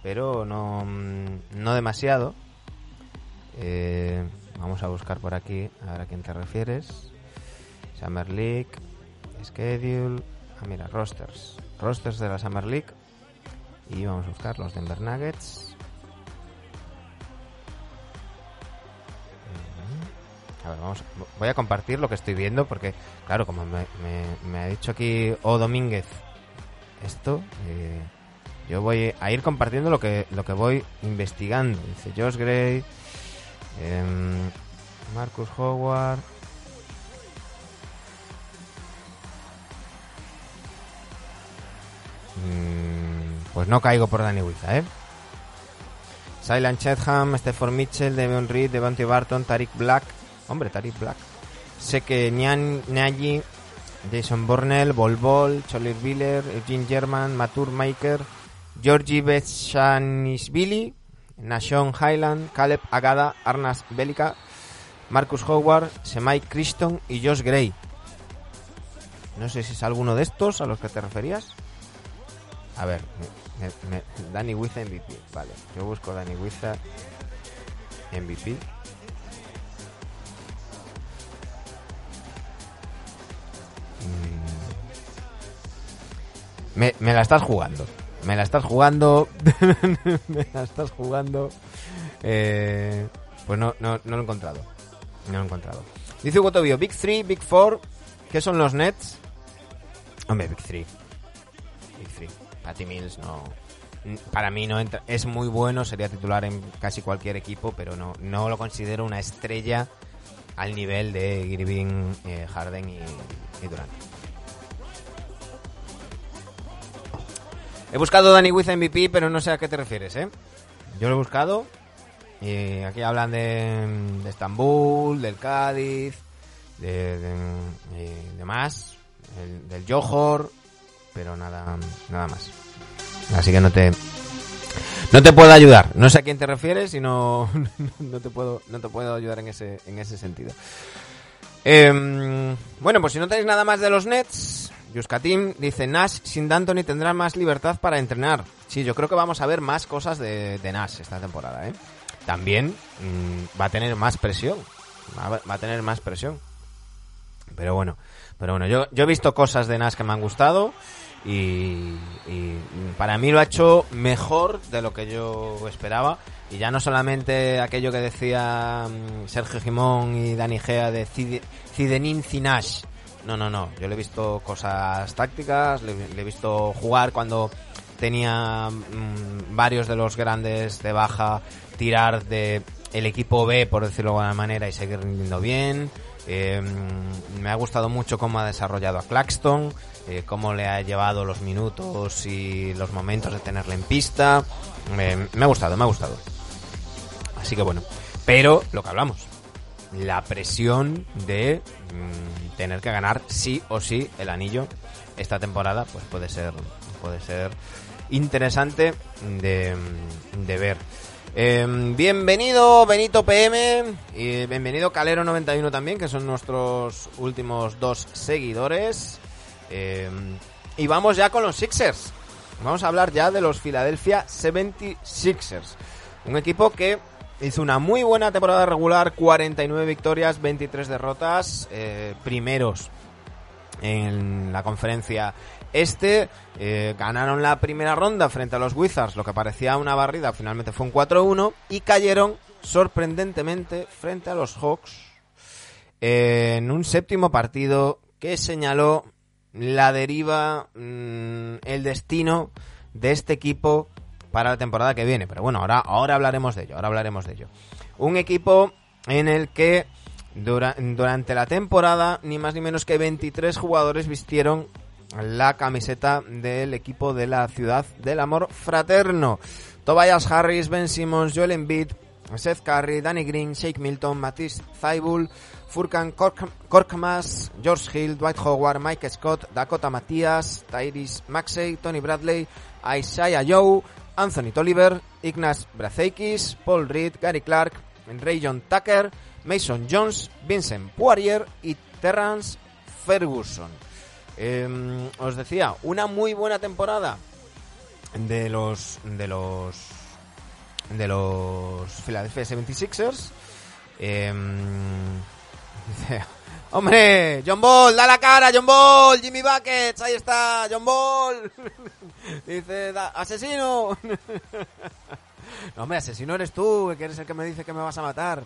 pero no, mm, no demasiado. Eh, vamos a buscar por aquí a ver a quién te refieres. Summer League, Schedule... Ah, mira, rosters. Rosters de la Summer League. Y vamos a buscar los Denver Nuggets. Voy a compartir lo que estoy viendo porque, claro, como me, ha dicho aquí O Domínguez esto, eh, yo voy a ir compartiendo lo que lo que voy investigando. Dice Josh Gray, em, Marcus Howard. Mm, pues no caigo por Danny Wiza, ¿eh? Silent Chatham, Stephen Mitchell, Devon Reed, Devontae Barton, Tariq Black. Hombre, Tariq Black. Sé que Nyan Nagy, Jason Bornell, Bol Bol, Cholir Wheeler, Eugene German, Matur Maker, Georgie Betchanisvili, Nashon Highland, Caleb Agada, Arnas Bellica, Marcus Howard, Semai Criston y Josh Gray. No sé si es alguno de estos a los que te referías. A ver, me- me- Danny Wiza MVP. Vale, yo busco Danny Wiza MVP. Me, la estás jugando. Me la estás jugando. me la estás jugando. Eh, pues no, no, no lo he encontrado. No lo he encontrado. Dice Hugo Tobio, Big 3, Big 4. ¿Qué son los Nets? Hombre, Big 3. Big 3. Patty Mills no. Para mí no entra. Es muy bueno, sería titular en casi cualquier equipo, pero no, no lo considero una estrella al nivel de Irving, eh, Harden y, y. He buscado Danny Wiz MVP, pero no sé a qué te refieres, ¿eh? Yo lo he buscado. Y aquí hablan de, de Estambul, del Cádiz, de, de, demás, el- del Johor, pero nada, nada más. Así que no te, no te puedo ayudar. No sé a quién te refieres y no, no te puedo, no te puedo ayudar en ese, en ese sentido. Em, bueno, pues si no tenéis nada más de los Nets, Yuskatim dice Nash sin D'Antoni tendrá más libertad para entrenar. Sí, yo creo que vamos a ver más cosas de, Nash esta temporada, ¿eh? También mm, va a tener más presión. Va, a tener más presión. Pero bueno, pero bueno, yo, yo he visto cosas de Nash que me han gustado y, y para mí lo ha hecho mejor de lo que yo esperaba. Y ya no solamente aquello que decía mm, Sergio Jimón y Dani Gea de Cide- Zidenin Zinash. No, no, no. Yo le he visto cosas tácticas, le, he visto jugar cuando tenía mm, varios de los grandes de baja, tirar de el equipo B, por decirlo de alguna manera, y seguir rindiendo bien. Eh, mm, me ha gustado mucho cómo ha desarrollado a Claxton, eh, cómo le ha llevado los minutos y los momentos de tenerle en pista. Me- me ha gustado, me ha gustado. Así que bueno, pero lo que hablamos, la presión de mm, tener que ganar sí o sí el anillo esta temporada, pues puede ser, puede ser interesante de, de ver. Eh, bienvenido Benito PM y bienvenido Calero 91 también, que son nuestros últimos dos seguidores. Eh, y vamos ya con los Sixers. Vamos a hablar ya de los Philadelphia 76ers. Un equipo que hizo una muy buena temporada regular, 49 victorias, 23 derrotas, eh, primeros en la conferencia este. eh, ganaron la primera ronda frente a los Wizards, lo que parecía una barrida, finalmente fue un 4-1 y cayeron sorprendentemente frente a los Hawks en un séptimo partido que señaló la deriva, mm, el destino de este equipo para la temporada que viene. Pero bueno, ahora, ahora hablaremos de ello, ahora hablaremos de ello. Un equipo en el que dura- durante la temporada ni más ni menos que 23 jugadores vistieron la camiseta del equipo de la ciudad del amor fraterno. Tobias Harris, Ben Simmons, Joel Embiid, Seth Curry, Danny Green, Shake Milton, Matisse Thybulle, Furkan Kork- Korkmaz, George Hill, Dwight Howard, Mike Scott, Dakota Matías, Tyrese Maxey, Tony Bradley, Isaiah Joe, Anthony Tolliver, Ignas Brazeikis, Paul Reed, Gary Clark, Ray John Tucker, Mason Jones, Vincent Poirier y Terrence Ferguson. Eh, os decía, una muy buena temporada de los de los de los Philadelphia 76ers. Eh, dice, Hombre, John Ball, da la cara, John Ball, Jimmy Buckets, ahí está, John Ball. Dice, "Da- asesino. No, hombre, asesino eres tú, que eres el que me dice que me vas a matar.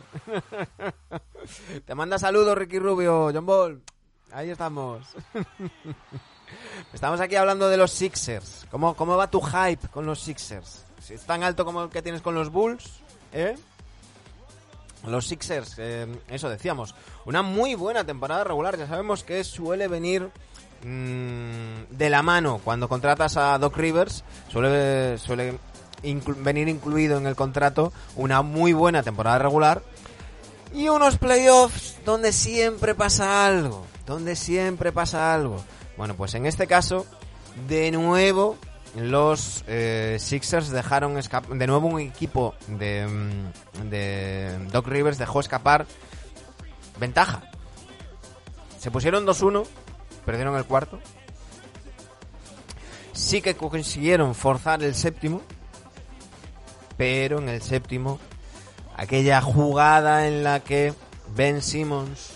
Te manda saludos, Ricky Rubio, John Ball. Ahí estamos. Estamos aquí hablando de los Sixers. ¿Cómo, cómo va tu hype con los Sixers? Si es tan alto como el que tienes con los Bulls, ¿eh? Los Sixers, eh, eso decíamos, una muy buena temporada regular. Ya sabemos que suele venir mm, de la mano cuando contratas a Doc Rivers, suele, suele venir incluido en el contrato una muy buena temporada regular y unos playoffs donde siempre pasa algo, donde siempre pasa algo. Bueno, pues en este caso, de nuevo, los eh, Sixers dejaron de nuevo un equipo de, mm, de Doc Rivers dejó escapar ventaja. Se pusieron 2-1, perdieron el cuarto. Sí que consiguieron forzar el séptimo, pero en el séptimo aquella jugada en la que Ben Simmons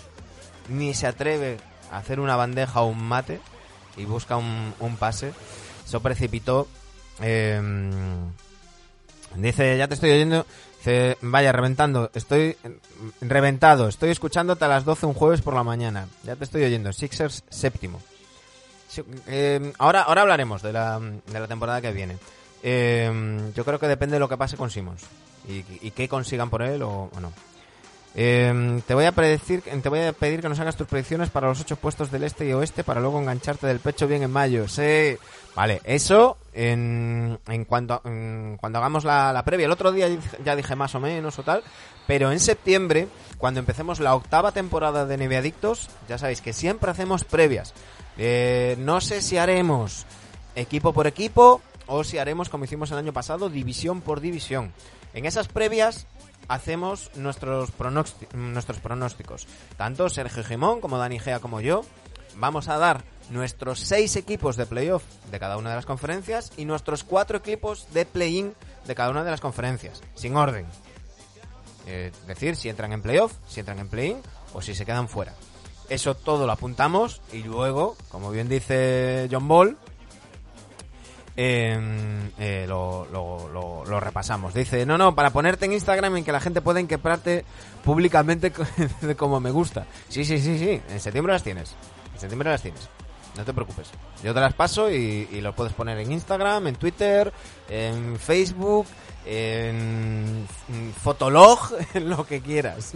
ni se atreve a hacer una bandeja o un mate y busca un, un pase, eso precipitó. eh, dice, ya te estoy oyendo. Dice, vaya, reventando. Estoy eh, reventado. Estoy escuchándote a las 12 un jueves por la mañana. Ya te estoy oyendo. Sixers séptimo. Eh, ahora, ahora hablaremos de la, de la temporada que viene. Yo creo que depende de lo que pase con Simmons y, qué consigan por él o, no. Te voy a predecir, te voy a pedir que nos hagas tus predicciones para los ocho puestos del este y oeste para luego engancharte del pecho bien en mayo. Sí, vale, eso en, en cuanto en- cuando hagamos la, la previa. El otro día ya dije más o menos o tal, pero en septiembre cuando empecemos la octava temporada de Neve Adictos, ya sabéis que siempre hacemos previas. Eh, no sé si haremos equipo por equipo o si haremos como hicimos el año pasado, división por división. En esas previas hacemos nuestros, nuestros pronósticos. Tanto Sergio Gimón como Dani Gea como yo vamos a dar nuestros seis equipos de playoff de cada una de las conferencias y nuestros cuatro equipos de play-in de cada una de las conferencias, sin orden. Es decir, si entran en playoff, si entran en play-in o si se quedan fuera. Eso todo lo apuntamos y luego, como bien dice John Ball, eh, eh, lo, repasamos. Dice, no, no, para ponerte en Instagram en que la gente pueda inquebrarte públicamente como me gusta. Sí, sí, sí, sí, en septiembre las tienes. En septiembre las tienes. No te preocupes. Yo te las paso y, lo puedes poner en Instagram, en Twitter, en Facebook, en, en Fotolog, en lo que quieras.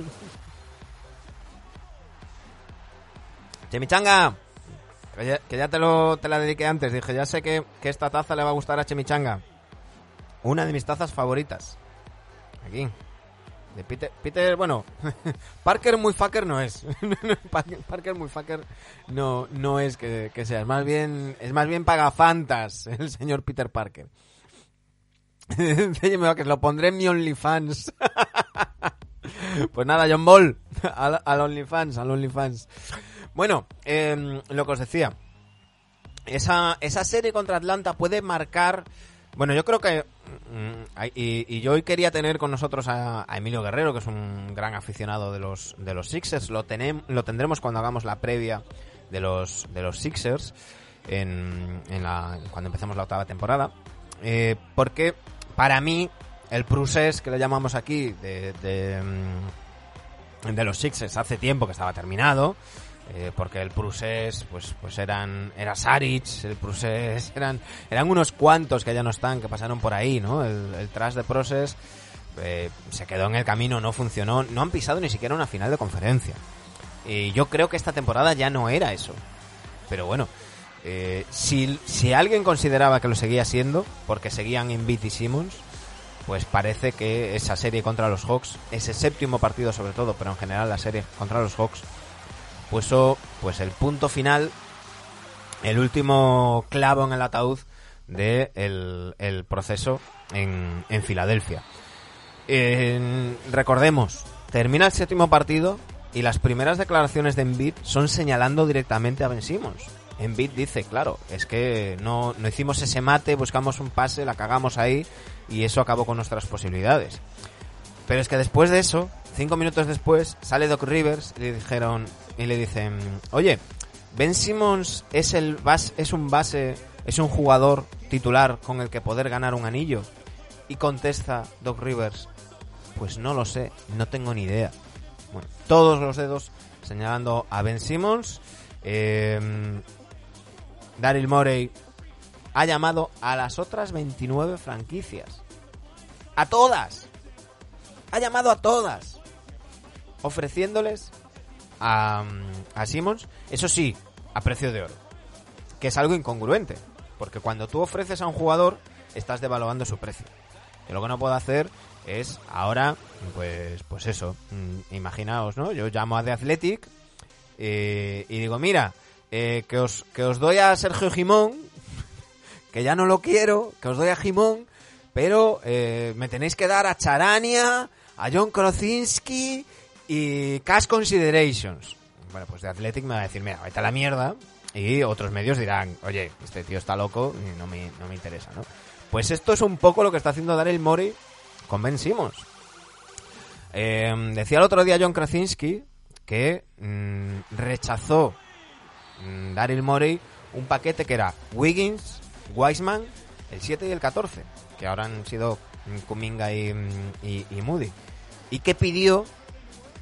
Chemichanga, que ya, que ya te, lo, te la dediqué antes. Dije, ya sé que, que esta taza le va a gustar a Chemichanga. Una de mis tazas favoritas. Aquí. De Peter, Peter bueno, Parker muy fucker no es. Parker, muy fucker no, no es que, que sea. Es más bien, es más bien pagafantas el señor Peter Parker. Buckets, lo pondré en mi OnlyFans. pues nada, John Ball, al, al OnlyFans, al OnlyFans. Bueno, eh, lo que os decía, esa, esa serie contra Atlanta puede marcar. Bueno, yo creo que. mm, hay- y, yo hoy quería tener con nosotros a, a Emilio Guerrero, que es un gran aficionado de los, de los Sixers. Lo, tenem- lo tendremos cuando hagamos la previa de los, de los Sixers, en, en la, cuando empecemos la octava temporada. Eh, porque para mí, el Prusés, que le llamamos aquí, de, de, mm, de los Sixers, hace tiempo que estaba terminado eh, porque el Prusés, pues, pues eran, era Saric, el Prusés, eran, eran unos cuantos que ya no están, que pasaron por ahí, ¿no? El, el trash de Proses eh, se quedó en el camino, no funcionó, no han pisado ni siquiera una final de conferencia. Y yo creo que esta temporada ya no era eso. Pero bueno, eh, si, si alguien consideraba que lo seguía siendo, porque seguían en y Simmons, pues parece que esa serie contra los Hawks, ese séptimo partido sobre todo, pero en general la serie contra los Hawks, puso pues el punto final, el último clavo en el ataúd de el, proceso en, en Filadelfia. En- recordemos, termina el séptimo partido y las primeras declaraciones de Embiid son señalando directamente a Ben Simmons. Embiid dice, claro, es que no, no hicimos ese mate, buscamos un pase, la cagamos ahí y eso acabó con nuestras posibilidades. Pero es que después de eso, cinco minutos después, sale Doc Rivers y le dijeron y le dicen, oye, Ben Simmons es el bas- es un base, es un jugador titular con el que poder ganar un anillo. Y contesta Doc Rivers, pues no lo sé, no tengo ni idea. Todos los dedos señalando a Ben Simmons. Eh, Daryl Morey ha llamado a las otras 29 franquicias. A todas. Ha llamado a todas. Ofreciéndoles a, a Simmons, eso sí, a precio de oro. Que es algo incongruente. Porque cuando tú ofreces a un jugador, estás devaluando su precio. Y lo que no puedo hacer es ahora, pues, pues eso. mm, Imaginaos, ¿no? Yo llamo a The Athletic eh, y digo, mira, eh, que, os, que os doy a Sergio Jimón, que ya no lo quiero, que os doy a Jimón, pero eh, me tenéis que dar a Charania, a John Krosinski y Cash Considerations. Bueno, pues The Athletic me va a decir, mira, vete a la mierda. Y otros medios dirán, oye, este tío está loco y no me, no me interesa, ¿no? Pues esto es un poco lo que está haciendo Daryl Morey con. Eh, decía el otro día John Krasinski que mm, rechazó mm, Daryl Morey un paquete que era Wiggins, Wiseman, el 7 y el 14, que ahora han sido mm, Kuminga y Moody. Y que pidió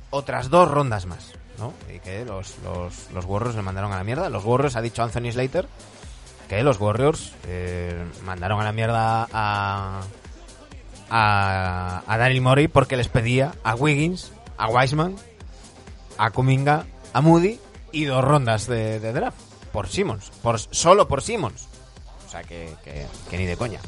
otras dos rondas más, ¿no? Y que los, los, los Warriors le mandaron a la mierda. Los Warriors, ha dicho Anthony Slater, que los Warriors eh, mandaron a la mierda a, a, a Daryl Morey porque les pedía a Wiggins, a Wiseman, a Kuminga, a Moody y dos rondas de, draft por Simmons, por, solo por Simmons. O sea que- que ni de coña.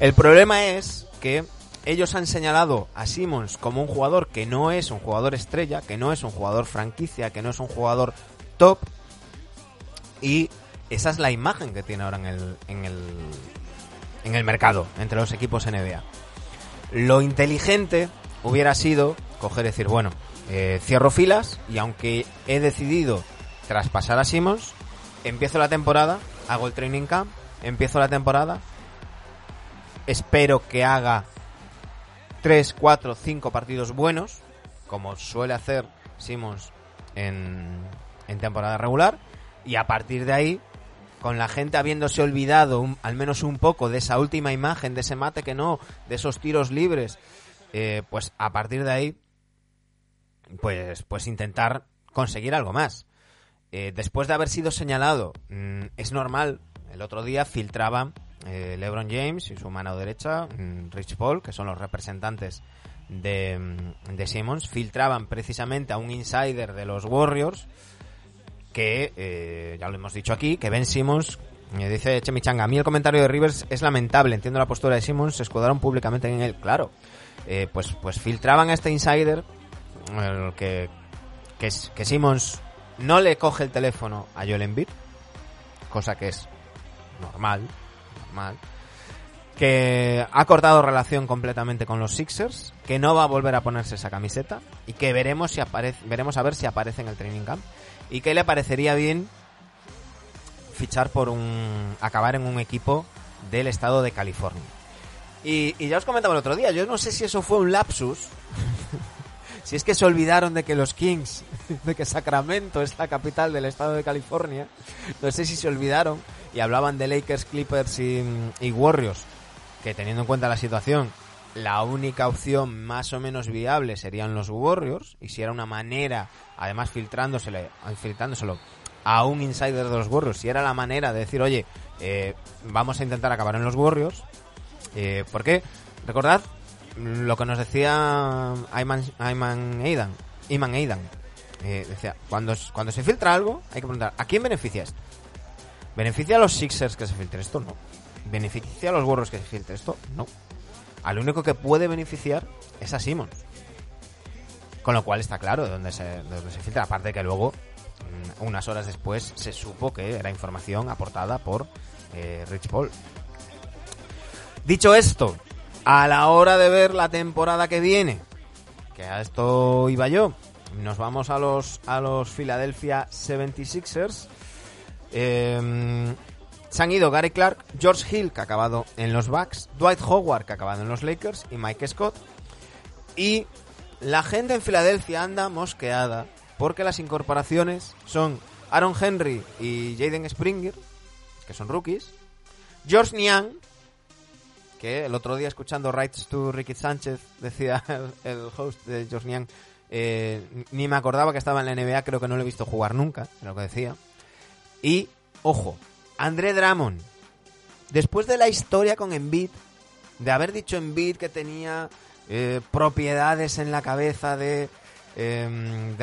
El problema es que ellos han señalado a Simmons como un jugador que no es un jugador estrella, que no es un jugador franquicia, que no es un jugador top. Y esa es la imagen que tiene ahora en el, en el, en el mercado, entre los equipos NBA. Lo inteligente hubiera sido coger y decir, bueno, eh, cierro filas y aunque he decidido traspasar a Simmons, empiezo la temporada, hago el training camp, empiezo la temporada, espero que haga 3, 4, 5 partidos buenos, como suele hacer Simmons en, temporada regular, y a partir de ahí, con la gente habiéndose olvidado al menos un poco de esa última imagen, de ese mate que no, de esos tiros libres, eh, pues a partir de ahí, pues, pues intentar conseguir algo más. Eh, después de haber sido señalado, mm, es normal, el otro día filtraban eh, LeBron James y su mano derecha, mm, Rich Paul, que son los representantes de, mm, de Simmons, filtraban precisamente a un insider de los Warriors que, eh, ya lo hemos dicho aquí, que Ben Simmons, me dice Chemichanga, a mí el comentario de Rivers es lamentable, entiendo la postura de Simmons, se escudaron públicamente en él, claro. Eh, pues, pues filtraban a este insider el que, que, que Simmons no le coge el teléfono a Joel Embiid, cosa que es normal, normal, que ha cortado relación completamente con los Sixers, que no va a volver a ponerse esa camiseta y que veremos si aparece, veremos a ver si aparece en el training camp y que le parecería bien fichar por un acabar en un equipo del estado de California. Y, y ya os comentaba el otro día, yo no sé si eso fue un lapsus, si es que se olvidaron de que los Kings, de que Sacramento es la capital del estado de California, no sé si se olvidaron y hablaban de Lakers, Clippers y, Warriors, que teniendo en cuenta la situación, la única opción más o menos viable serían los Warriors, y si era una manera, además filtrándosele, filtrándoselo a un insider de los Warriors, si era la manera de decir, oye, eh, vamos a intentar acabar en los Warriors, eh, ¿por qué? Recordad lo que nos decía Ayman, Ayman Aidan, Iman Aidan. Eh, decía, cuando, cuando se filtra algo, hay que preguntar, ¿a quién beneficia esto? ¿Beneficia a los Sixers que se filtre esto? No. ¿Beneficia a los Warriors que se filtre esto? No. al único que puede beneficiar es a Simmons. Con lo cual está claro de dónde se, de dónde se filtra. Aparte que luego, mm, unas horas después, se supo que era información aportada por eh, Rich Paul. Dicho esto, a la hora de ver la temporada que viene, que a esto iba yo, nos vamos a los, a los Philadelphia 76ers. Eh, se han ido Gary Clark, George Hill, que ha acabado en los Bucks, Dwight Howard, que ha acabado en los Lakers, y Mike Scott. Y la gente en Filadelfia anda mosqueada porque las incorporaciones son Aaron Henry y Jaden Springer, que son rookies, George Niang, que el otro día escuchando Rights to Ricky Sánchez decía el, host de Niang, eh, ni me acordaba que estaba en la NBA, creo que no lo he visto jugar nunca, es lo que decía. Y, ojo, André Drummond, después de la historia con Embiid, de haber dicho Embiid que tenía eh, propiedades en la cabeza de eh,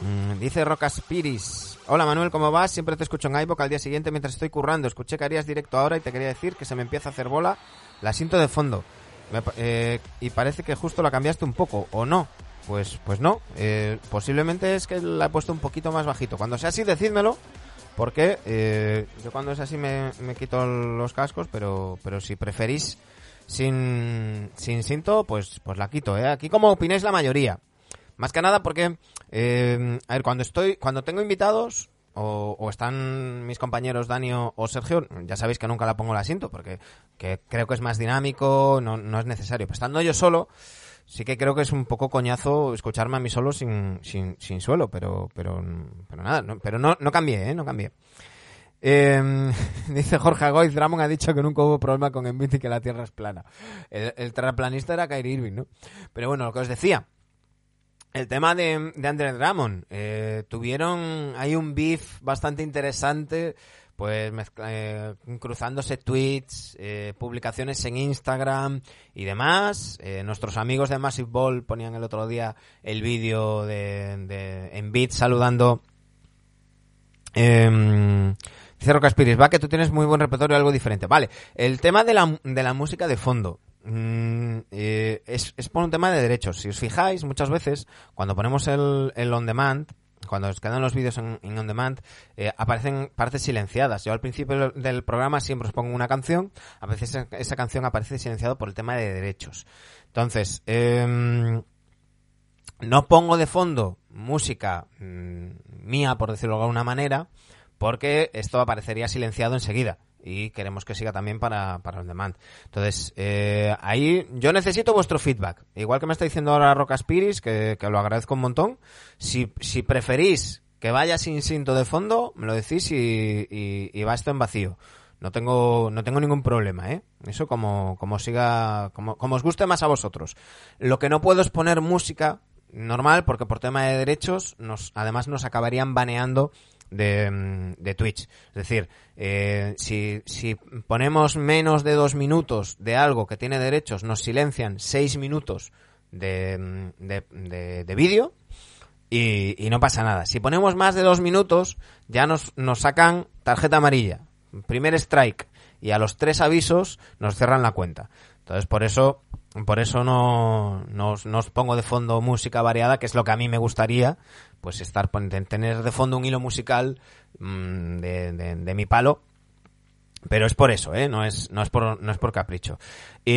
mm, dice Rocas Piris. Hola Manuel, ¿cómo vas? Siempre te escucho en iVoox al día siguiente mientras estoy currando. Escuché que harías directo ahora y te quería decir que se me empieza a hacer bola. La siento de fondo. Me eh, y parece que justo la cambiaste un poco, ¿o no? Pues, pues no. Eh, posiblemente es que la he puesto un poquito más bajito. Cuando sea así, decídmelo. Porque eh, yo cuando es así me, me quito los cascos, pero, pero si preferís sin, sin cinto, pues, pues la quito, ¿eh? Aquí como opináis la mayoría. Más que nada porque, eh, a ver, cuando estoy, cuando tengo invitados, o, están mis compañeros Dani o, Sergio, ya sabéis que nunca la pongo el asiento, porque que creo que es más dinámico, no, no es necesario. Pero estando yo solo, sí que creo que es un poco coñazo escucharme a mí solo sin, sin, sin suelo, pero, pero, pero nada, no, pero no, no cambié, ¿eh? No cambié. Eh, dice Jorge Agoiz, Drummond ha dicho que nunca hubo problema con Embiid y que la Tierra es plana. El, el terraplanista era Kyrie Irving, ¿no? Pero bueno, lo que os decía, el tema de, de Andre Drummond, eh, tuvieron, hay un beef bastante interesante, pues mezcla- eh, cruzándose tweets, eh, publicaciones en Instagram y demás. Eh, nuestros amigos de Massive Ball ponían el otro día el vídeo de, de Embiid saludando eh, dice Rocas Piris, va que tú tienes muy buen repertorio, algo diferente. Vale, el tema de la, de la música de fondo. Mm, eh, es, es por un tema de derechos. Si os fijáis, muchas veces, cuando ponemos el, el on demand, cuando os quedan los vídeos en, on demand, eh, aparecen partes silenciadas. Yo al principio del programa siempre os pongo una canción, a veces esa, canción aparece silenciado por el tema de derechos. Entonces, em, no pongo de fondo música mm, mía, por decirlo de alguna manera, porque esto aparecería silenciado enseguida. Y queremos que siga también para, para on demand. Entonces, eh, ahí yo necesito vuestro feedback. Igual que me está diciendo ahora Rocas Piris, que, que lo agradezco un montón. Si, si preferís que vaya sin cinto de fondo, me lo decís y, y, y va esto en vacío. No tengo, no tengo ningún problema, ¿eh? Eso como, como siga, como, como os guste más a vosotros. Lo que no puedo es poner música normal porque por tema de derechos nos, además nos acabarían baneando de, de Twitch. Es decir, eh, si, si ponemos menos de dos minutos de algo que tiene derechos, nos silencian seis minutos de, de, de- de vídeo y, no pasa nada. Si ponemos más de dos minutos, ya nos, nos sacan tarjeta amarilla, primer strike, y a los tres avisos nos cierran la cuenta. Entonces, por eso, por eso no, no, no os pongo de fondo música variada, que es lo que a mí me gustaría, pues estar, tener de fondo un hilo musical mm, de, mi palo, pero es por eso, ¿eh? No es, no es, por, no es por capricho. Y,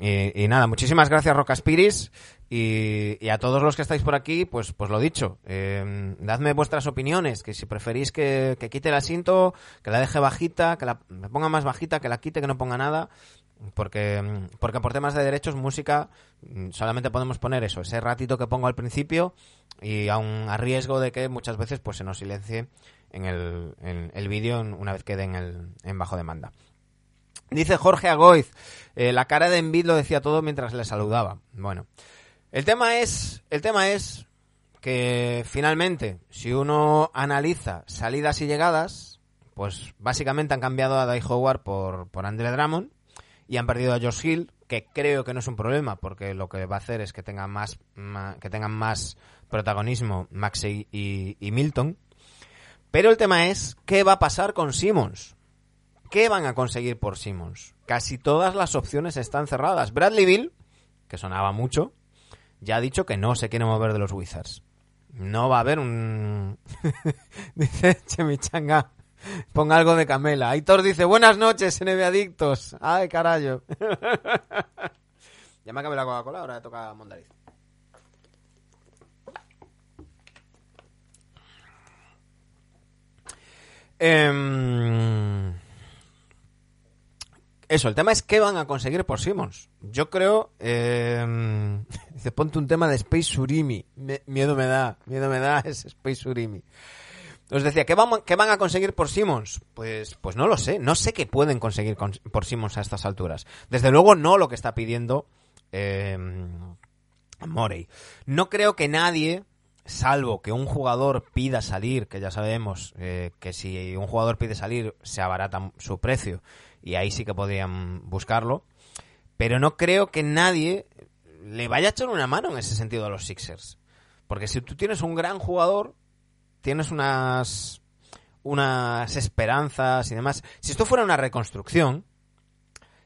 y- nada, muchísimas gracias, Rocaspiris. Y, y a todos los que estáis por aquí, pues, pues lo dicho, eh, dadme vuestras opiniones, que si preferís que, quite el asiento, que la deje bajita, que la ponga más bajita, que la quite, que no ponga nada, porque, porque por temas de derechos, música, mm, solamente podemos poner eso, ese ratito que pongo al principio, y aun a riesgo de que muchas veces pues se nos silencie en el, en el vídeo una vez quede en, el, en bajo demanda. Dice Jorge Agoiz, eh, la cara de Envid lo decía todo mientras le saludaba. Bueno, el tema es, el tema es que finalmente, si uno analiza salidas y llegadas, pues básicamente han cambiado a Dai Howard por, por Andre Drummond y han perdido a Josh Hill, que creo que no es un problema, porque lo que va a hacer es que tengan más, que tengan más protagonismo Maxey y, y Milton. Pero el tema es, ¿qué va a pasar con Simmons? ¿Qué van a conseguir por Simmons? casi todas las opciones están cerradas. Bradley Bill, que sonaba mucho, ya ha dicho que no se quiere mover de los Wizards. No va a haber un... dice Chemichanga, ponga algo de Camela. Aitor dice, buenas noches, NB Adictos. Ay, carajo. ya me acabé la Coca-Cola, ahora toca Mondariz. Em, Eso, el tema es qué van a conseguir por Simmons. Yo creo... em, dice, ponte un tema de Space Surimi. Miedo me da, miedo me da ese Space Surimi. Os decía, ¿qué van, qué van a conseguir por Simmons? Pues, pues no lo sé. No sé qué pueden conseguir con- por Simmons a estas alturas. Desde luego no lo que está pidiendo eh, Morey. No creo que nadie, salvo que un jugador pida salir, que ya sabemos eh, que si un jugador pide salir se abarata su precio y ahí sí que podrían buscarlo. Pero no creo que nadie le vaya a echar una mano en ese sentido a los Sixers. Porque si tú tienes un gran jugador, tienes unas unas esperanzas y demás. Si esto fuera una reconstrucción,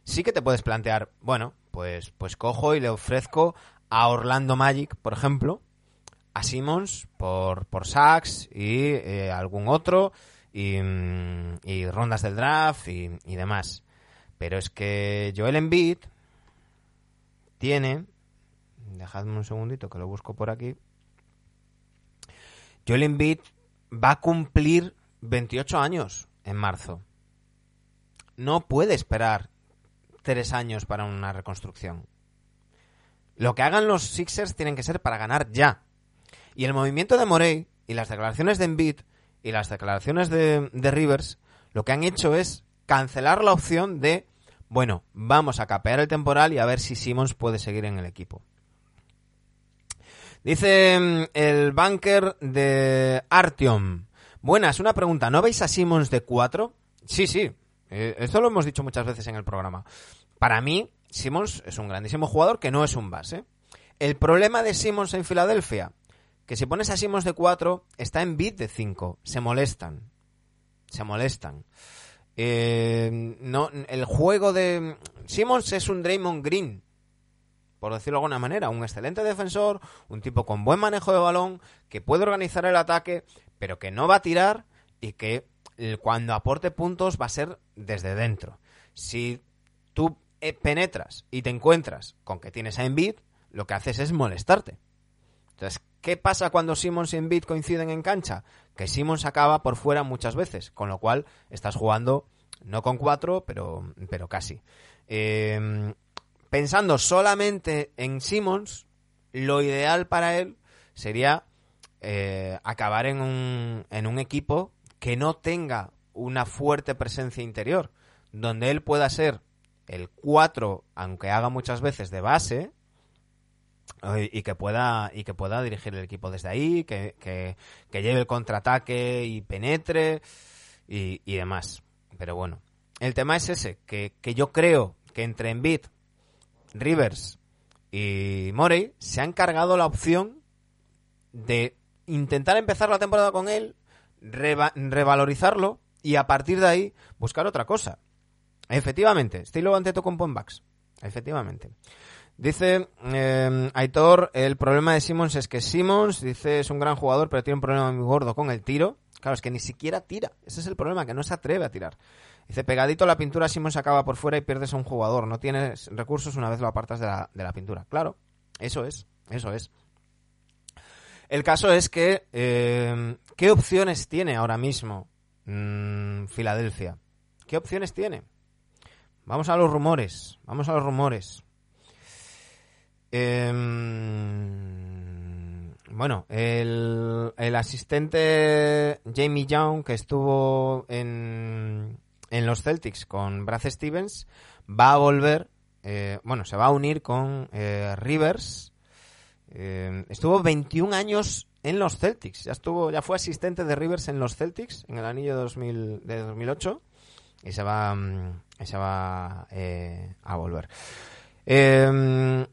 sí que te puedes plantear, bueno, pues pues cojo y le ofrezco a Orlando Magic, por ejemplo, a Simmons por por Sachs y eh, algún otro y, mm, y rondas del draft y, y demás. Pero es que Joel Embiid tiene dejadme un segundito que lo busco por aquí. Joel Embiid va a cumplir 28 años en marzo. No puede esperar tres años para una reconstrucción. Lo que hagan los Sixers tienen que ser para ganar ya. Y el movimiento de Morey y las declaraciones de Embiid y las declaraciones de, de Rivers lo que han hecho es cancelar la opción de, bueno, vamos a capear el temporal y a ver si Simmons puede seguir en el equipo. Dice mm, el banker de Artyom. Buenas, una pregunta. ¿No veis a Simmons de 4? Sí, sí. Eh, esto lo hemos dicho muchas veces en el programa. Para mí, Simmons es un grandísimo jugador que no es un base. El problema de Simmons en Filadelfia, que si pones a Simmons de 4, está en bit de 5. Se molestan. Se molestan. Eh, no, el juego de... Simmons es un Draymond Green, por decirlo de alguna manera, un excelente defensor, un tipo con buen manejo de balón, que puede organizar el ataque, pero que no va a tirar y que cuando aporte puntos va a ser desde dentro. Si tú eh, penetras y te encuentras con que tienes a Embiid, lo que haces es molestarte. Entonces, ¿qué pasa cuando Simmons y Embiid coinciden en cancha? Que Simmons acaba por fuera muchas veces, con lo cual estás jugando no con cuatro, pero, pero casi. Eh, pensando solamente en Simmons, lo ideal para él sería eh, acabar en un, en un equipo que no tenga una fuerte presencia interior, donde él pueda ser el 4, aunque haga muchas veces de base, eh, y que pueda y que pueda dirigir el equipo desde ahí, que, que- lleve el contraataque y penetre y, y demás. Pero bueno, el tema es ese, que, que yo creo que entre Embiid, Rivers y Morey se han cargado la opción de intentar empezar la temporada con él, reva- revalorizarlo y a partir de ahí buscar otra cosa. Efectivamente, estilo ante con Backs. Efectivamente. Dice eh, Aitor, el problema de Simmons es que Simmons, dice, es un gran jugador, pero tiene un problema muy gordo con el tiro. Claro, es que ni siquiera tira. Ese es el problema, que no se atreve a tirar. Dice, pegadito a la pintura, Simmons acaba por fuera y pierdes a un jugador. No tienes recursos una vez lo apartas de la, de la pintura. Claro, eso es, eso es. El caso es que, eh, ¿qué opciones tiene ahora mismo mm, Filadelfia? ¿Qué opciones tiene? Vamos a los rumores, vamos a los rumores. Em, bueno, el, el asistente Jamie Young que estuvo en, en los Celtics con Brad Stevens va a volver, eh, bueno, se va a unir con eh, Rivers. Eh, estuvo 21 años en los Celtics, ya estuvo, ya fue asistente de Rivers en los Celtics en el anillo de, 2000, de 2008 y se va, mm, y se va a volver. Eh,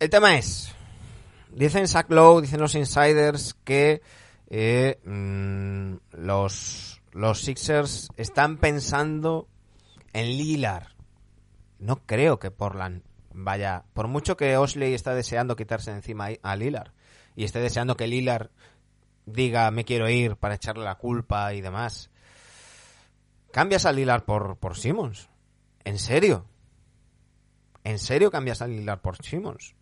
el tema es, dicen Zach Lowe, dicen los insiders que eh, mm, los, los Sixers están pensando en Lillard. No creo que Portland vaya, por mucho que Osley está deseando quitarse de encima a Lillard y esté deseando que Lillard diga me quiero ir para echarle la culpa y demás. Cambias a Lillard por, por Simmons. ¿En serio? ¿En serio cambias a Lillard por Simmons?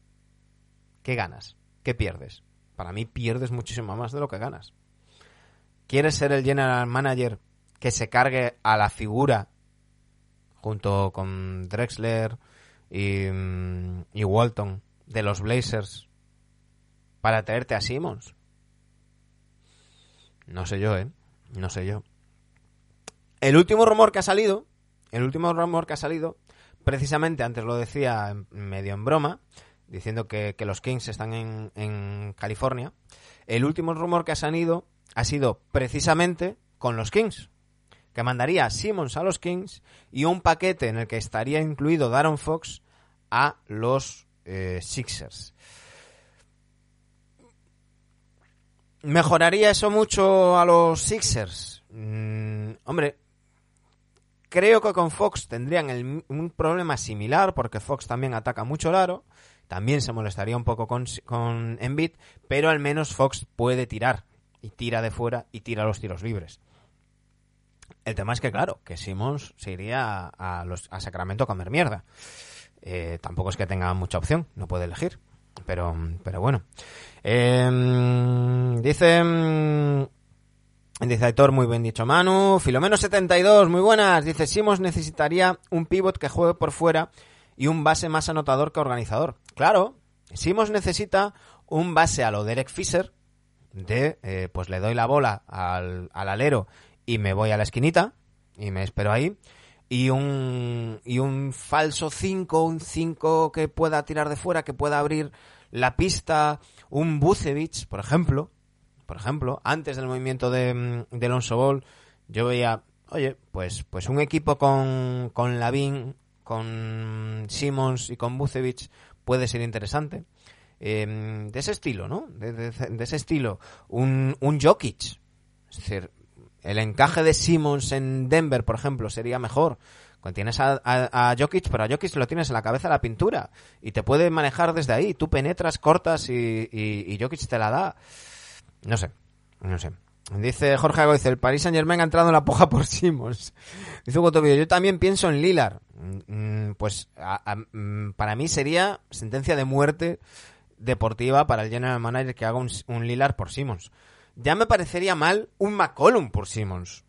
¿Qué ganas? ¿Qué pierdes? Para mí pierdes muchísimo más de lo que ganas. ¿Quieres ser el general manager que se cargue a la figura junto con Drexler y, mm, y Walton de los Blazers para traerte a Simmons? No sé yo, ¿eh? No sé yo. El último rumor que ha salido, el último rumor que ha salido, precisamente antes lo decía medio en broma, diciendo que, que los Kings están en, en California. El último rumor que ha salido ha sido precisamente con los Kings, que mandaría a Simmons a los Kings y un paquete en el que estaría incluido Darren Fox a los eh, Sixers. ¿Mejoraría eso mucho a los Sixers? Mm, hombre, creo que con Fox tendrían el- un problema similar porque Fox también ataca mucho el también se molestaría un poco con, con Embiid, pero al menos Fox puede tirar y tira de fuera y tira los tiros libres. El tema es que, claro, que Simmons se iría a, los, a Sacramento a comer mierda. Eh, tampoco es que tenga mucha opción, no puede elegir. Pero, pero bueno. Eh, dice. mm, Dice Aitor, muy bien dicho Manu. Filomeno72, muy buenas. Dice, Simons necesitaría un pivot que juegue por fuera y un base más anotador que organizador. Claro, Simons necesita un base a lo Derek Fisher, de, eh, pues le doy la bola al, al alero y me voy a la esquinita y me espero ahí. Y un, y un falso 5, un 5 que pueda tirar de fuera, que pueda abrir la pista, un Bucevic, por ejemplo, por ejemplo, antes del movimiento de, de Alonso Ball, yo veía, oye, pues, pues un equipo con, con Lavín, con Simmons y con Bucevic puede ser interesante. Eh, de ese estilo, ¿no? De, ese estilo. Un, un Jokic. Es decir, el encaje de Simmons en Denver, por ejemplo, sería mejor. Cuando tienes a, Jokic, pero a Jokic lo tienes en la cabeza la pintura. Y te puede manejar desde ahí. Tú penetras, cortas y, y, y Jokic te la da. No sé, no sé. Dice Jorge dice, el Paris Saint Germain ha entrado en la poja por Simmons. Dice Hugo Tobio, yo también pienso en Lilar. Pues a- a- mm, para mí sería sentencia de muerte deportiva para el general manager que haga un, Lilar por Simmons. Ya me parecería mal un McCollum por Simmons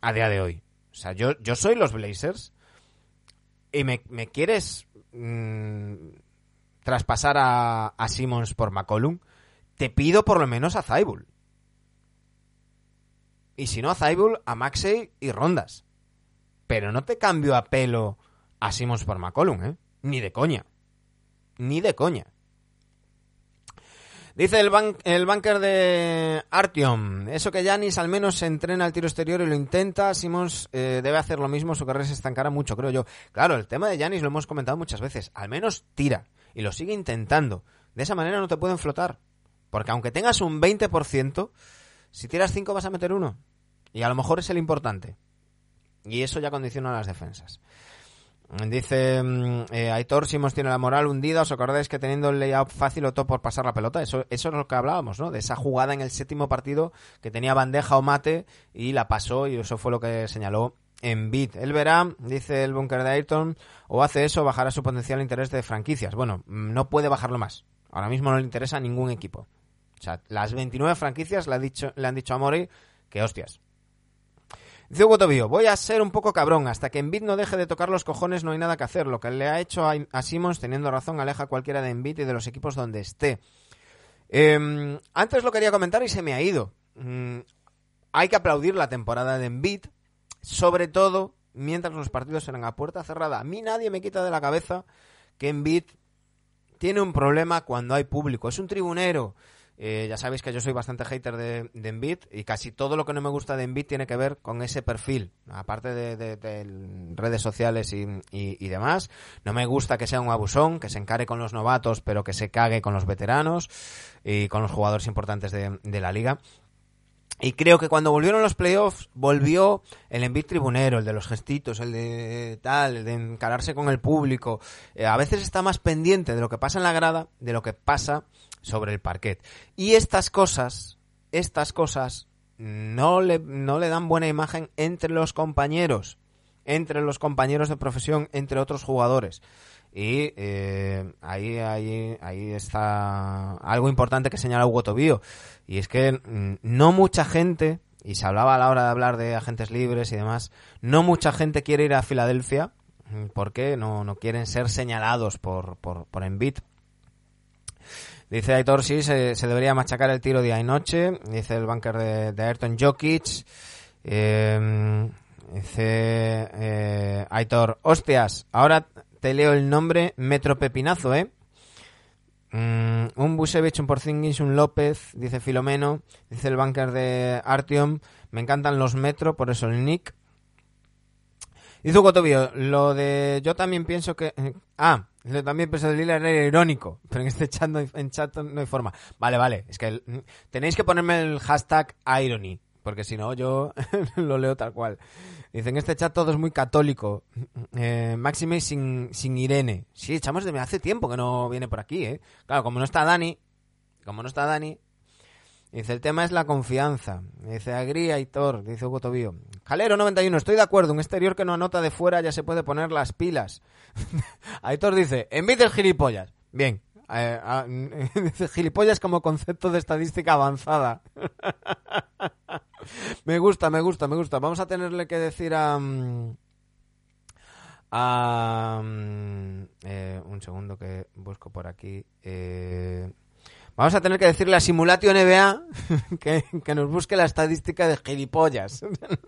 a día de hoy. O sea, yo, yo soy los Blazers y me, me quieres mm, traspasar a, a Simmons por McCollum, te pido por lo menos a Zaibul. Y si no a Zaibul, a Maxey y Rondas. Pero no te cambio a pelo a Simmons por McCollum, ¿eh? Ni de coña. Ni de coña. Dice el, ban el banker de Artyom, eso que Yanis al menos se entrena al tiro exterior y lo intenta, Simons eh, debe hacer lo mismo, su carrera se estancará mucho, creo yo. Claro, el tema de Yanis lo hemos comentado muchas veces, al menos tira y lo sigue intentando. De esa manera no te pueden flotar, porque aunque tengas un 20%, si tiras 5 vas a meter uno. Y a lo mejor es el importante. Y eso ya condiciona las defensas. Dice mm, eh, Aitor Simons tiene la moral hundida. ¿Os acordáis que teniendo el layout fácil optó por pasar la pelota? Eso, eso es lo que hablábamos, ¿no? De esa jugada en el séptimo partido que tenía bandeja o mate y la pasó y eso fue lo que señaló en bit. Él verá, dice el bunker de Ayrton, o hace eso, bajará su potencial interés de franquicias. Bueno, mm, no puede bajarlo más. Ahora mismo no le interesa a ningún equipo. O sea, las 29 franquicias le, ha dicho, le han dicho a Mori que hostias. Dice Hugo Tobio, voy a ser un poco cabrón. Hasta que Embiid no deje de tocar los cojones no hay nada que hacer. Lo que le ha hecho a, a Simmons, teniendo razón, aleja a cualquiera de Embiid y de los equipos donde esté. Eh, antes lo quería comentar y se me ha ido. Mm, hay que aplaudir la temporada de Embiid, sobre todo mientras los partidos eran a puerta cerrada. A mí nadie me quita de la cabeza que Embiid tiene un problema cuando hay público. Es un tribunero. Eh, ya sabéis que yo soy bastante hater de, de y casi todo lo que no me gusta de Embiid tiene que ver con ese perfil, aparte de, de- de redes sociales y, y- demás. No me gusta que sea un abusón, que se encare con los novatos, pero que se cague con los veteranos y con los jugadores importantes de, la liga. Y creo que cuando volvieron los playoffs, volvió el Embiid tribunero, el de los gestitos, el de tal, el de encararse con el público. Eh, a veces está más pendiente de lo que pasa en la grada, de lo que pasa sobre el parquet. Y estas cosas, estas cosas, no le, no le dan buena imagen entre los compañeros, entre los compañeros de profesión, entre otros jugadores. Y eh, ahí, ahí, ahí está algo importante que señala Hugo Tobío. Y es que mm, no mucha gente, y se hablaba a la hora de hablar de agentes libres y demás, no mucha gente quiere ir a Filadelfia mm, porque no, no quieren ser señalados por, por, por. Dice Aitor, sí, se, debería machacar el tiro día y noche. Dice el banker de, de Ayrton Jokic. Eh, dice eh, Aitor, hostias, ahora te leo el nombre Metro Pepinazo, ¿eh? Mm, un Busevich, un Porzingis, un López, dice Filomeno, dice el banker de Artium, me encantan los Metro, por eso el Nick. Hugo Tobio, lo de yo también pienso que... Ah, yo también pienso de Lillard era irónico, pero en este chat no hay, en chat no hay forma. Vale, vale, es que tenéis que ponerme el hashtag irony, porque si no yo lo leo tal cual. Dice, en este chat todo es muy católico. Eh, Máxime sin, sin Irene. Sí, echamos de hace tiempo que no viene por aquí, ¿eh? Claro, como no está Dani, como no está Dani, dice, el tema es la confianza. Dice, Agri, Aitor, dice Hugo Tobío. Jalero 91, estoy de acuerdo, un exterior que no anota de fuera ya se puede poner las pilas. Aitor dice, envite el gilipollas. Bien. Eh, ah, dice, gilipollas como concepto de estadística avanzada. me gusta, me gusta, me gusta. Vamos a tenerle que decir a... mm, a mm, eh, un segundo que busco por aquí. Eh, vamos a tener que decirle a Simulatio NBA que, que nos busque la estadística de gilipollas.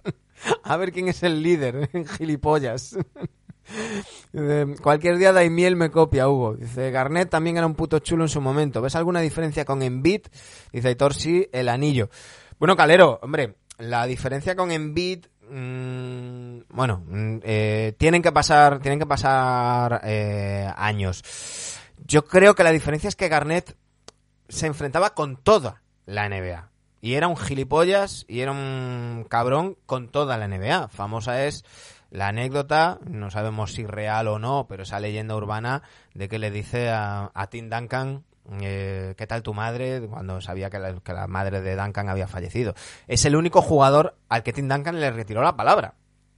a ver quién es el líder en gilipollas. Cualquier día Daimiel me copia, Hugo. Dice, Garnett también era un puto chulo en su momento. ¿Ves alguna diferencia con Embiid? Dice Aitor, sí, el anillo. Bueno, Calero, hombre, la diferencia con Embiid, mm, bueno, mm, eh, tienen que pasar, tienen que pasar eh, años. Yo creo que la diferencia es que Garnett se enfrentaba con toda la NBA. Y era un gilipollas y era un cabrón con toda la NBA. Famosa es la anécdota, no sabemos si real o no, pero esa leyenda urbana de que le dice a, a Tim Duncan, eh, ¿qué tal tu madre? Cuando sabía que la, madre de Duncan había fallecido. Es el único jugador al que Tim Duncan le retiró la palabra.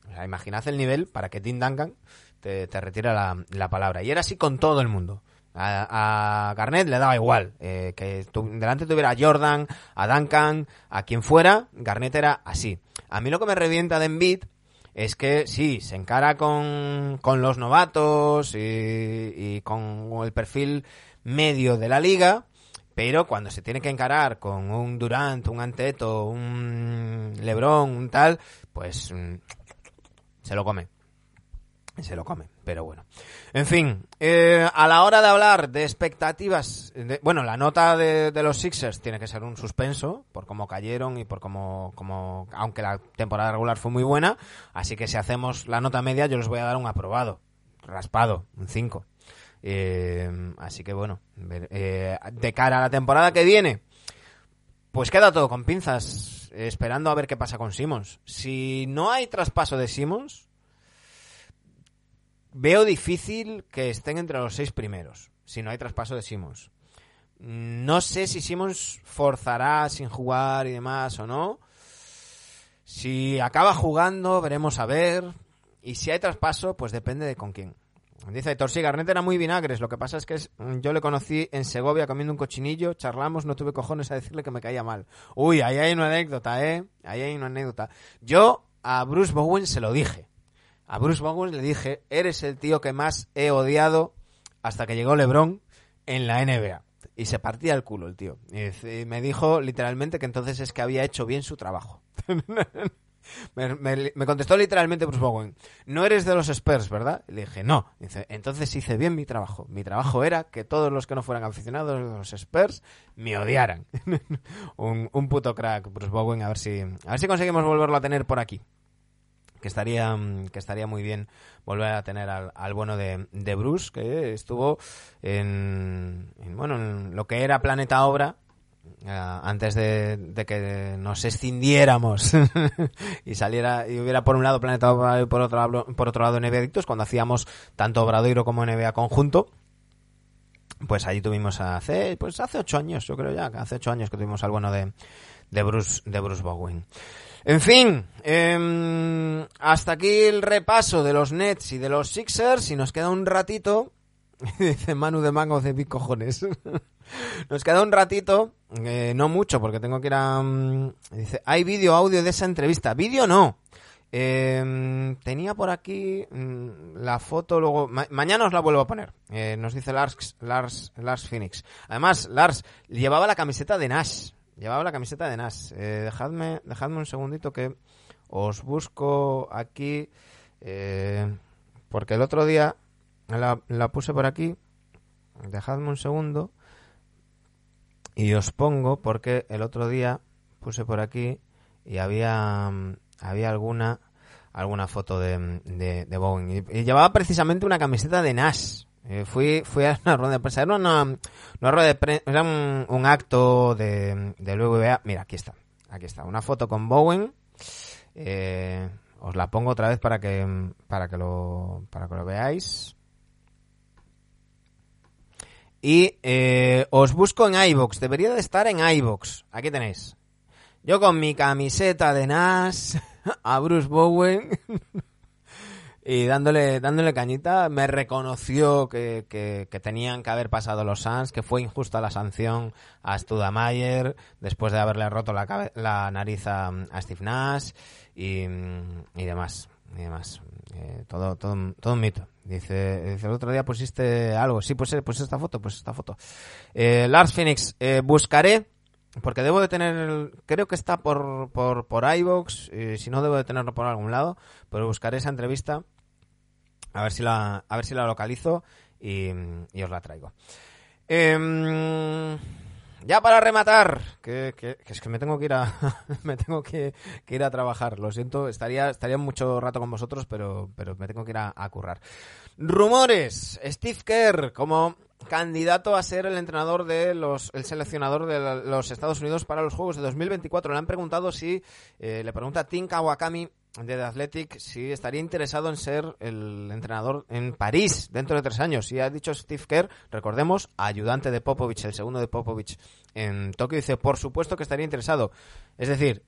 O sea, imaginad el nivel para que Tim Duncan te, te retira la palabra. Y era así con todo el mundo. A, a Garnett le daba igual. eh, que tu- delante tuviera a Jordan, a Duncan, a quien fuera, Garnett era así. A mí lo que me revienta de Embiid es que sí, se encara con, con los novatos y, y con el perfil medio de la liga, pero cuando se tiene que encarar con un Durant, un Anteto, un Lebron, un tal, pues mm, se lo come. Se lo come, pero bueno. En fin, eh, a la hora de hablar de expectativas, bueno, la nota de, los Sixers tiene que ser un suspenso por cómo cayeron y por cómo, cómo, aunque la temporada regular fue muy buena, así que si hacemos la nota media yo les voy a dar un aprobado, raspado, un 5. Eh, así que bueno, eh, de cara a la temporada que viene, pues queda todo con pinzas, esperando a ver qué pasa con Simmons. Si no hay traspaso de Simmons, veo difícil que estén entre los seis primeros, si no hay traspaso de Simmons. No sé si Simmons forzará sin jugar y demás o no. Si acaba jugando, veremos a ver. Y si hay traspaso, pues depende de con quién. Dice Héctor, sí, era muy vinagres. Lo que pasa es que yo le conocí en Segovia comiendo un cochinillo, charlamos, no tuve cojones a decirle que me caía mal. Uy, ahí hay una anécdota, ¿eh? Ahí hay una anécdota. Yo a Bruce Bowen se lo dije. A Bruce Bowen le dije, eres el tío que más he odiado hasta que llegó LeBron en la NBA. Y se partía el culo el tío. Y me dijo literalmente que entonces es que había hecho bien su trabajo. me contestó literalmente Bruce Bowen, no eres de los Spurs, ¿verdad? Y le dije, no. Dice, entonces hice bien mi trabajo. Mi trabajo era que todos los que no fueran aficionados de los Spurs me odiaran. un, un puto crack, Bruce Bowen, a ver si, a ver si conseguimos volverlo a tener por aquí que estaría mm, que estaría muy bien volver a tener al, al bueno de, de Bruce que estuvo en, en, bueno en lo que era Planeta Obra eh, antes de, que nos escindiéramos y saliera y hubiera por un lado Planeta Obradoiro y por otro, lado- por otro lado NBA cuando hacíamos tanto Obradoiro como NBA conjunto, pues allí tuvimos hace, pues hace ocho años, yo creo ya, hace ocho años que tuvimos al bueno de, de Bruce, de Bruce Bowen. En fin, em, hasta aquí el repaso de los Nets y de los Sixers y nos queda un ratito, dice Manu de Mango de Cojones. Nos queda un ratito, eh, no mucho, porque tengo que ir a... mm, dice, hay vídeo, audio de esa entrevista. Vídeo no. Eh, tenía por aquí mm, la foto, luego... ma- mañana os la vuelvo a poner. Eh, nos dice Lars, Lars, Lars Phoenix. Además, Lars llevaba la camiseta de Nash. Llevaba la camiseta de Nash. Eh, dejadme, dejadme un segundito que os busco aquí. eh, porque el otro día la, puse por aquí. Dejadme un segundo. Y os pongo porque el otro día puse por aquí y había, había alguna alguna foto de, de, de Bowen. Y llevaba precisamente una camiseta de Nash. Eh, fui, fui a una rueda de prensa. Era una, una rueda de prensa, era un, acto de, de WBA. Mira, aquí está. Aquí está. Una foto con Bowen. Eh, os la pongo otra vez para que, para que lo, para que lo veáis. Y eh, os busco en iBox. Debería de estar en iBox. Aquí tenéis. Yo con mi camiseta de Nash a Bruce Bowen y dándole dándole cañita me reconoció que, que- que tenían que haber pasado los Suns, que fue injusta la sanción a Studamayer después de haberle roto la, cabe- la nariz a, Steve Nash y, y demás. Y demás. Eh, todo, todo, todo un mito. Dice, dice, el otro día pusiste algo. Sí, pues, eh, pues esta foto, pues esta foto. Eh, Lars Phoenix, eh, buscaré, porque debo de tener, creo que está por, por, por iVoox, eh, si no debo de tenerlo por algún lado, pero buscaré esa entrevista, a ver si la, a ver si la localizo y, y os la traigo. Em, ya para rematar, que, que- es que me tengo que ir a me tengo que, que ir a trabajar. Lo siento, estaría estaría mucho rato con vosotros, pero pero me tengo que ir a currar. Rumores, Steve Kerr como candidato a ser el entrenador de los el seleccionador de los Estados Unidos para los Juegos de 2024. Le han preguntado si eh, le pregunta Tim Kawakami de The Athletic si estaría interesado en ser el entrenador en París dentro de tres años. Y ha dicho Steve Kerr, recordemos, ayudante de Popovich, el segundo de Popovich en Tokio, dice, por supuesto que estaría interesado. Es decir,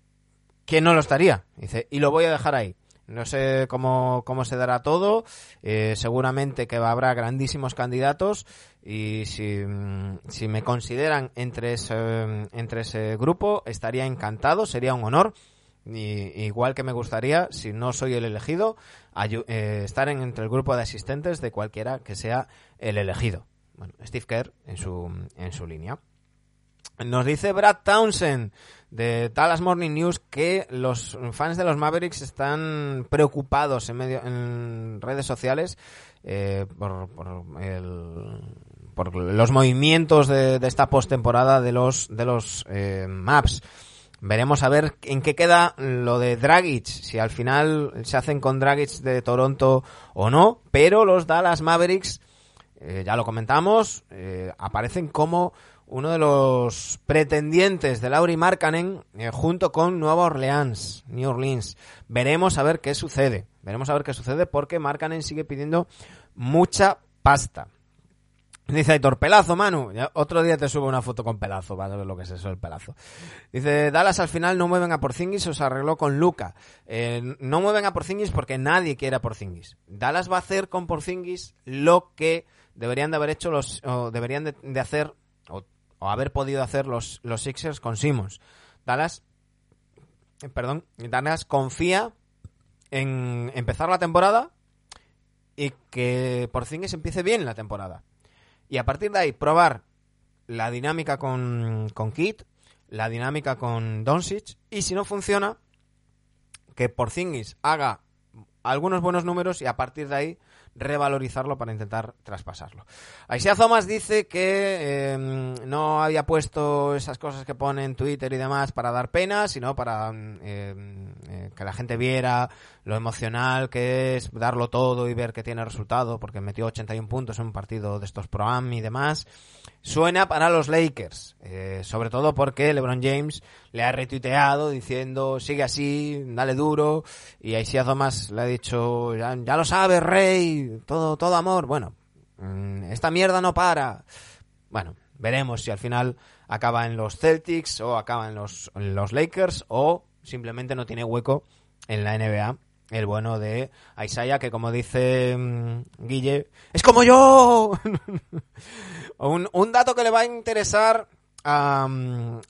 que no lo estaría. Dice, y lo voy a dejar ahí. No sé cómo, cómo se dará todo. eh, seguramente que habrá grandísimos candidatos. Y si, mm, si me consideran entre ese, entre ese grupo, estaría encantado. Sería un honor. Y, igual que me gustaría, si no soy el elegido, eh, estar en, entre el grupo de asistentes de cualquiera que sea el elegido. Bueno, Steve Kerr en su, en su línea. Nos dice Brad Townsend de Dallas Morning News que los fans de los Mavericks están preocupados en, medio, en redes sociales eh, por, por el- por los movimientos de, de esta postemporada de los de los eh, Maps. Veremos a ver en qué queda lo de Dragic, si al final se hacen con Dragic de Toronto o no, pero los Dallas Mavericks eh, ya lo comentamos, eh, aparecen como uno de los pretendientes de Lauri Markkanen eh, junto con Nueva Orleans, New Orleans. Veremos a ver qué sucede. Veremos a ver qué sucede porque Markkanen sigue pidiendo mucha pasta. Dice Aitor, pelazo, Manu. Otro día te subo una foto con pelazo, vas a ver lo que es eso, el pelazo. Dice, Dallas al final no mueven a Porzingis, os arregló con Luca. Eh, no mueven a Porzingis porque nadie quiere a Porzingis. Dallas va a hacer con Porzingis lo que deberían de haber hecho los, o deberían de, de hacer, o, haber podido hacer los, los Sixers con Simmons. Dallas, eh, perdón, Dallas confía en empezar la temporada y que Porzingis empiece bien la temporada. Y a partir de ahí, probar la dinámica con, con Kit, la dinámica con Doncic, y si no funciona, que Porzingis haga algunos buenos números y a partir de ahí revalorizarlo para intentar traspasarlo. Aisia Thomas dice que eh, no había puesto esas cosas que pone en Twitter y demás para dar pena, sino para eh, eh, que la gente viera lo emocional que es darlo todo y ver que tiene resultado, porque metió 81 puntos en un partido de estos Pro-Am y demás, suena para los Lakers, eh, sobre todo porque LeBron James le ha retuiteado diciendo sigue así, dale duro, y Isaiah Thomas le ha dicho ya, ya lo sabes, Rey, todo, todo amor, bueno, mm, esta mierda no para. Bueno, veremos si al final acaba en los Celtics o acaba en los, en los Lakers o simplemente no tiene hueco en la NBA. El bueno de Isaiah, que como dice mm, Guille, es como yo. un, un dato que le va a interesar a,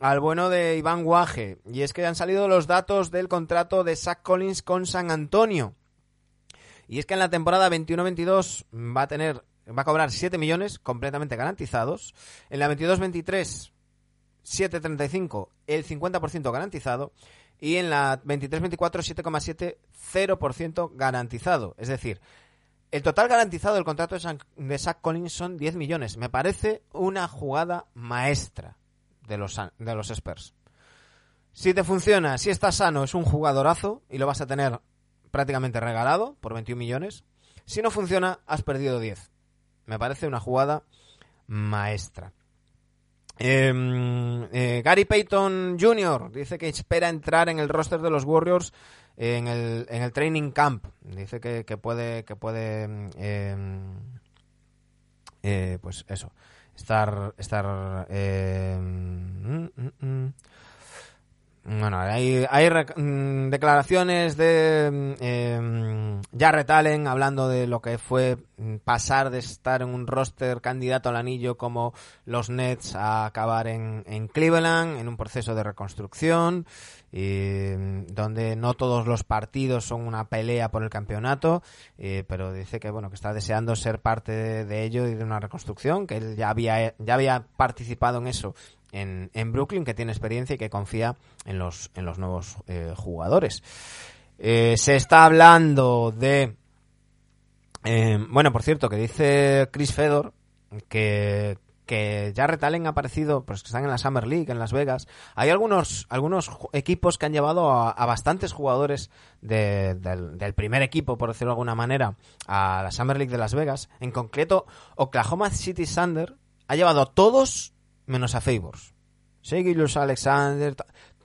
al bueno de Iván Guaje, y es que han salido los datos del contrato de Zach Collins con San Antonio. Y es que en la temporada 21-22 va a tener, va a cobrar 7 millones completamente garantizados. En la 22-23, 7.35, el 50% garantizado. Y en la 23-24, 7,7, 0% garantizado. Es decir, el total garantizado del contrato de, San- Collins son 10 millones. Me parece una jugada maestra de los, de los Spurs. Si te funciona, si estás sano, es un jugadorazo y lo vas a tener prácticamente regalado por 21 millones. Si no funciona, has perdido 10. Me parece una jugada maestra. Eh, eh, Gary Payton Jr. dice que espera entrar en el roster de los Warriors en el, en el training camp. Dice que, que puede, que puede, mm, eh, eh, pues eso, estar, estar, mm, mm, mm. Bueno, hay, hay mm, declaraciones de eh, Jarrett Allen hablando de lo que fue mm, pasar de estar en un roster candidato al anillo como los Nets a acabar en, Cleveland en un proceso de reconstrucción donde no todos los partidos son una pelea por el campeonato, eh, pero dice que bueno que está deseando ser parte de, de ello y de una reconstrucción, que él ya había ya había participado en eso en, en Brooklyn, que tiene experiencia y que confía en los, en los nuevos eh, jugadores. Eh, se está hablando de... eh, bueno, por cierto, que dice Chris Fedor que, que Jarrett Allen ha aparecido, pues que están en la Summer League, en Las Vegas. Hay algunos, algunos equipos que han llevado a, bastantes jugadores de- del, del primer equipo, por decirlo de alguna manera, a la Summer League de Las Vegas. En concreto, Oklahoma City Thunder ha llevado a todos menos a Favors. Shea Gilgeous Alexander,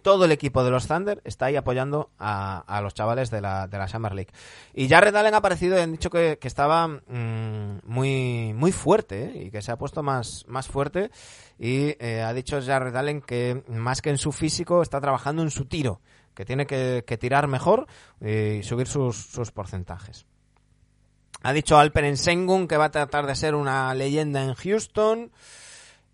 todo el equipo de los Thunder está ahí apoyando a, a los chavales de la, de la Summer League. Y Jared Allen ha aparecido y han dicho que, estaba mm, muy, muy fuerte ¿eh? y que se ha puesto más, más fuerte. Y eh, ha dicho Jared Allen que más que en su físico está trabajando en su tiro, que tiene que, que tirar mejor eh, y subir sus, sus porcentajes. Ha dicho Alperen Sengun que va a tratar de ser una leyenda en Houston.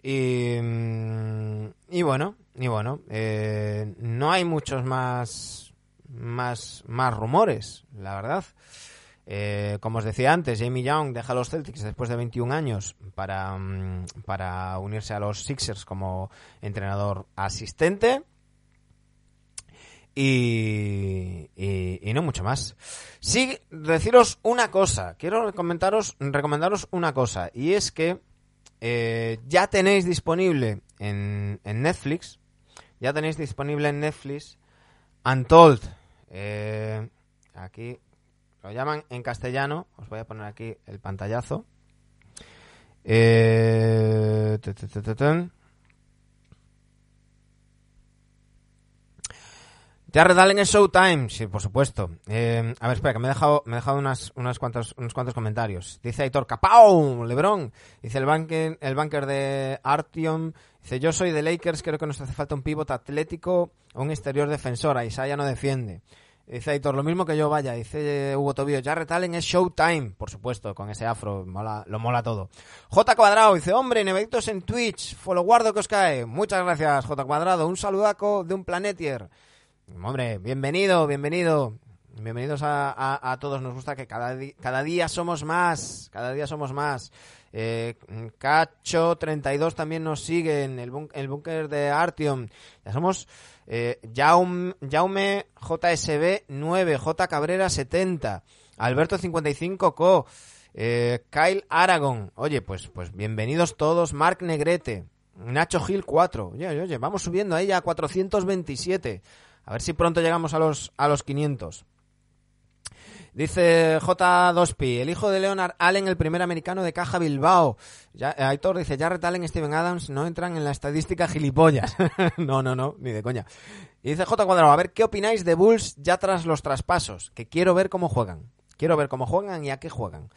Y, mm, y bueno, y bueno, eh, no hay muchos más, más, más rumores, la verdad. Eh, como os decía antes, Jamie Young deja los Celtics después de 21 años para, mm, para unirse a los Sixers como entrenador asistente. Y, y, y no mucho más. Sí, deciros una cosa. Quiero recomendaros, recomendaros una cosa. Y es que eh, ya tenéis disponible en, en Netflix. Ya tenéis disponible en Netflix Untold. Eh, aquí lo llaman en castellano. Os voy a poner aquí el pantallazo. Eh, tu, tu, tu, tu, tun. Jared Allen es Showtime, sí, por supuesto. Eh, a ver, espera, que me he dejado, me he dejado unas, unas cuantos, unos cuantos comentarios. Dice Aitor Capau, Lebron. Dice el banker, el banker de Artyom. Dice, yo soy de Lakers, creo que nos hace falta un pívot atlético o un exterior defensor. A Isaiah no defiende. Dice Aitor, lo mismo que yo, vaya. Dice Hugo Tobío, Jared Allen es Showtime. Por supuesto, con ese afro, mola, lo mola todo. J Cuadrado dice, hombre, nevaditos en Twitch, follow guardo que os cae. Muchas gracias, J Cuadrado. Un saludaco de un planetier. Hombre, bienvenido, bienvenido. Bienvenidos a, todos. Nos gusta que cada, cada día somos más. Cada día somos más. Eh, Cacho32 también nos sigue en el, bún- el búnker de Artyom. Ya somos eh, Jaume, Jaume JSB 9, J Cabrera 70, Alberto 55 Co, eh, Kyle Aragon. Oye, pues, pues bienvenidos todos. Mark Negrete, Nacho Gil 4. Oye, oye, vamos subiendo ahí a 427. A ver si pronto llegamos a los, a los 500. Dice J2P, el hijo de Leonard Allen, el primer americano de Caja Bilbao. Ya, eh, Aitor dice, Jarrett Allen y Steven Adams no entran en la estadística gilipollas. no, no, no, ni de coña. Y dice J Cuadrado, a ver, ¿qué opináis de Bulls ya tras los traspasos? Que quiero ver cómo juegan. Quiero ver cómo juegan y a qué juegan.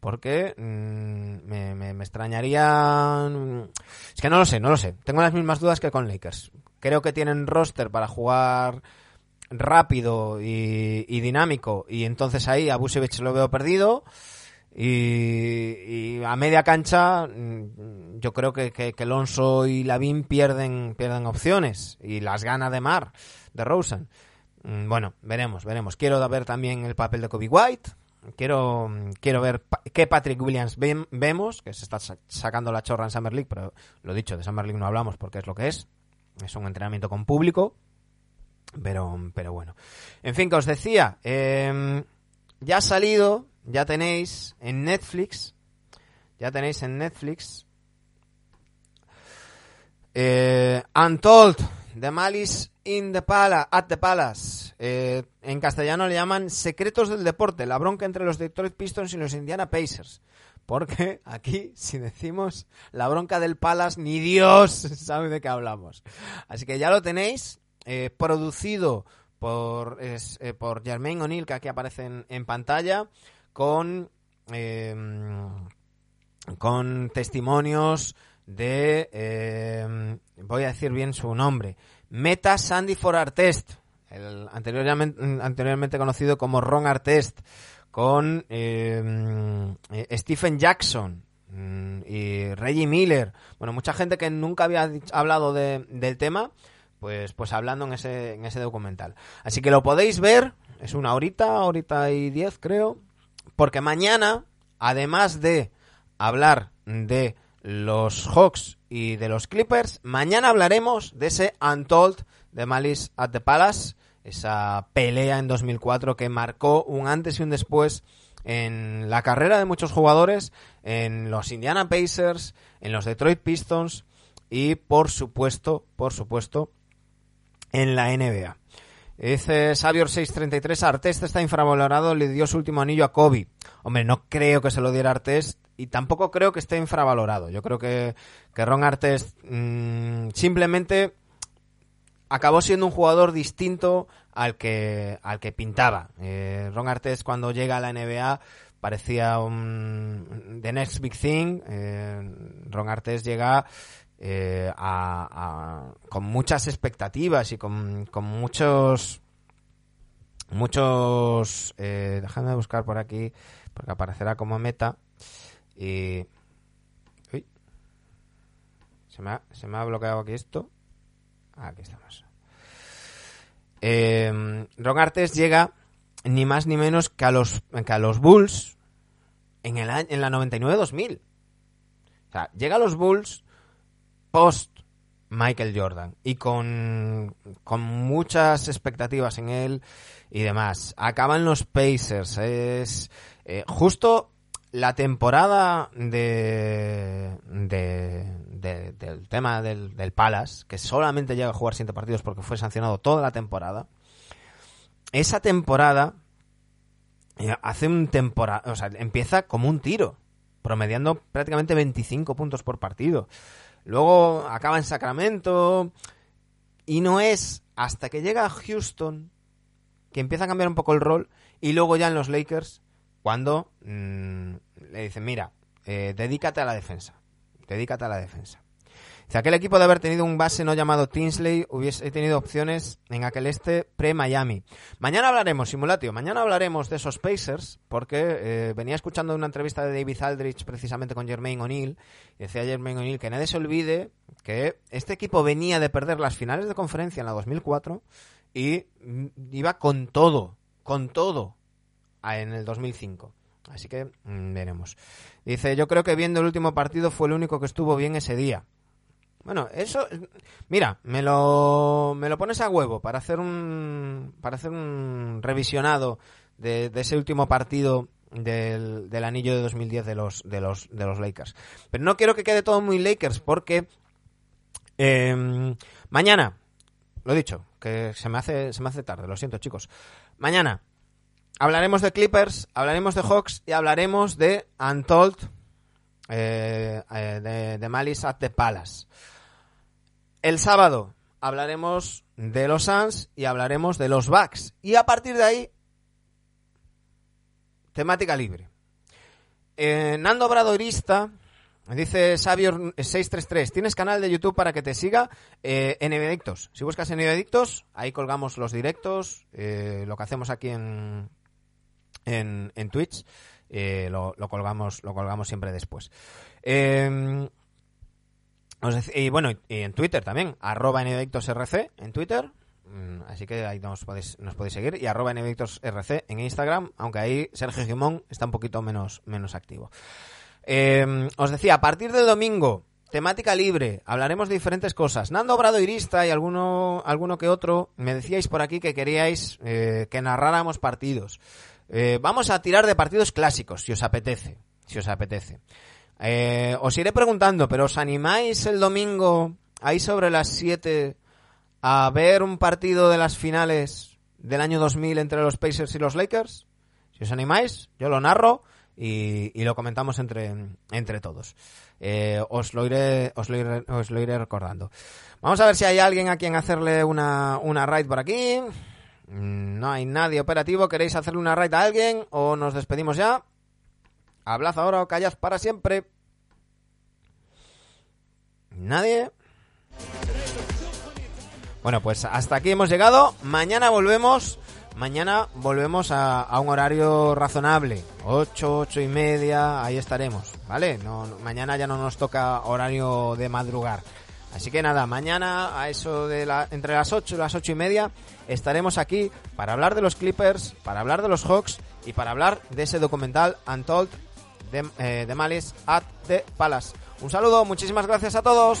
Porque mm, me, me- me extrañaría... mm, Es que no lo sé, no lo sé. Tengo las mismas dudas que con Lakers. Creo que tienen roster para jugar rápido y, dinámico y entonces ahí a Busevich lo veo perdido y, a media cancha mm, yo creo que, que, que Alonso y Lavín pierden, pierden opciones y las gana de Mar, de Rosen. Mm, Bueno, veremos, veremos. Quiero ver también el papel de Kobe White. Quiero, quiero ver pa- qué Patrick Williams vemos, que se está sa- sacando la chorra en Summer League, pero lo dicho, de Summer League no hablamos porque es lo que es. Es un entrenamiento con público. Pero, pero bueno. En fin, que os decía, em, ya ha salido, ya tenéis en Netflix, ya tenéis en Netflix, eh, Untold, The Malice in the Palace, at the Palace. Eh, en castellano le llaman Secretos del Deporte, la bronca entre los Detroit Pistons y los Indiana Pacers. Porque aquí, si decimos la bronca del Palace, ni Dios sabe de qué hablamos. Así que ya lo tenéis, eh, producido por, es, eh, por Jermaine O'Neill, que aquí aparece en, en pantalla, con, eh, con testimonios de, eh, voy a decir bien su nombre, Meta Sandy for Artest, anteriormente, anteriormente conocido como Ron Artest, con eh, eh, Stephen Jackson mm, y Reggie Miller. Bueno, mucha gente que nunca había hablado de- del tema, pues, pues hablando en ese, en ese documental. Así que lo podéis ver, es una horita, horita y diez creo, porque mañana, además de hablar de los Hawks y de los Clippers, mañana hablaremos de ese Untold de Malice at the Palace, esa pelea en 2004 que marcó un antes y un después en la carrera de muchos jugadores, en los Indiana Pacers, en los Detroit Pistons y por supuesto, por supuesto, en la NBA. Dice Xavier 633, Artest está infravalorado, le dio su último anillo a Kobe. Hombre, no creo que se lo diera Artest y tampoco creo que esté infravalorado. Yo creo que, que Ron Artest mm, simplemente acabó siendo un jugador distinto al que, al que pintaba. Eh, Ron Artest cuando llega a la NBA parecía un the next big thing. Eh, Ron Artest llega eh, a- a- con muchas expectativas y con, con muchos muchos eh, déjame buscar por aquí porque aparecerá como meta y uy, se me ha, se me ha bloqueado aquí esto aquí estamos eh, Ron Artest llega ni más ni menos que a los que a los Bulls en el en la 99-2000 o sea llega a los Bulls post Michael Jordan y con, con muchas expectativas en él y demás. Acaban los Pacers. Es eh, justo la temporada de, de- de- del tema del, del Palace, que solamente llega a jugar siete partidos porque fue sancionado toda la temporada. Esa temporada eh, hace un temporada, empieza como un tiro, promediando prácticamente 25 puntos por partido. Luego acaba en Sacramento. Y no es hasta que llega a Houston que empieza a cambiar un poco el rol. Y luego ya en los Lakers, cuando mm, le dicen, mira, eh, dedícate a la defensa. Dedícate a la defensa. Dice, aquel equipo de haber tenido un base no llamado Tinsley hubiese tenido opciones en aquel este pre-Miami. Mañana hablaremos, Simulatio, mañana hablaremos de esos Pacers, porque eh, venía escuchando una entrevista de David Aldrich precisamente con Jermaine O'Neal, y decía Jermaine O'Neal que nadie se olvide que este equipo venía de perder las finales de conferencia en la 2004 y iba con todo, con todo en el 2005. Así que mm, veremos. Dice, yo creo que viendo el último partido fue el único que estuvo bien ese día. Bueno, eso, mira, me lo, me lo pones a huevo para hacer un, para hacer un revisionado de, ese último partido del, del anillo de 2010 de los, de los, de los Lakers. Pero no quiero que quede todo muy Lakers porque eh, mañana lo dicho, que se me hace, se me hace tarde, lo siento chicos. Mañana hablaremos de Clippers, hablaremos de Hawks y hablaremos de Untold, eh, eh, de, Malice at the Palace. El sábado hablaremos de los Suns y hablaremos de los Bucks. Y a partir de ahí, temática libre. Eh, Nando Bradoirista dice Sabio 633, ¿tienes canal de YouTube para que te siga? Eh, NBDictos. Si buscas NBDictos, ahí colgamos los directos, eh, lo que hacemos aquí en, en, en Twitch, eh, lo, lo colgamos, lo colgamos siempre después. Eh, y bueno, y en Twitter también, arroba NBDictosRC en Twitter. Mm, Así que ahí nos podéis, nos podéis seguir. Y arroba NBDictosRC en Instagram, aunque ahí Sergio Gimón está un poquito menos, menos activo. Eh, os decía, a partir del domingo, temática libre, hablaremos de diferentes cosas. Nando Bradoirista y alguno, alguno que otro me decíais por aquí que queríais eh, que narráramos partidos. Eh, vamos a tirar de partidos clásicos, si os apetece. Si os apetece. Eh, os iré preguntando, pero ¿os animáis el domingo, ahí sobre las 7, a ver un partido de las finales del año 2000 entre los Pacers y los Lakers? Si os animáis, yo lo narro y, lo comentamos entre, entre todos. Eh, os, lo iré, os, lo iré, os lo iré recordando. Vamos a ver si hay alguien a quien hacerle una, una raid por aquí. No hay nadie operativo. ¿Queréis hacerle una raid a alguien o nos despedimos ya? Hablad ahora o callad para siempre. Nadie. Bueno, pues hasta aquí hemos llegado. Mañana volvemos. Mañana volvemos a, a un horario razonable. 8, 8 y media, ahí estaremos. ¿Vale? No- mañana ya no nos toca horario de madrugar. Así que nada, mañana a eso de la, entre las 8 y las 8 y media estaremos aquí para hablar de los Clippers, para hablar de los Hawks y para hablar de ese documental Untold de, eh, de Malice at the Palace. Un saludo, muchísimas gracias a todos.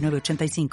906985.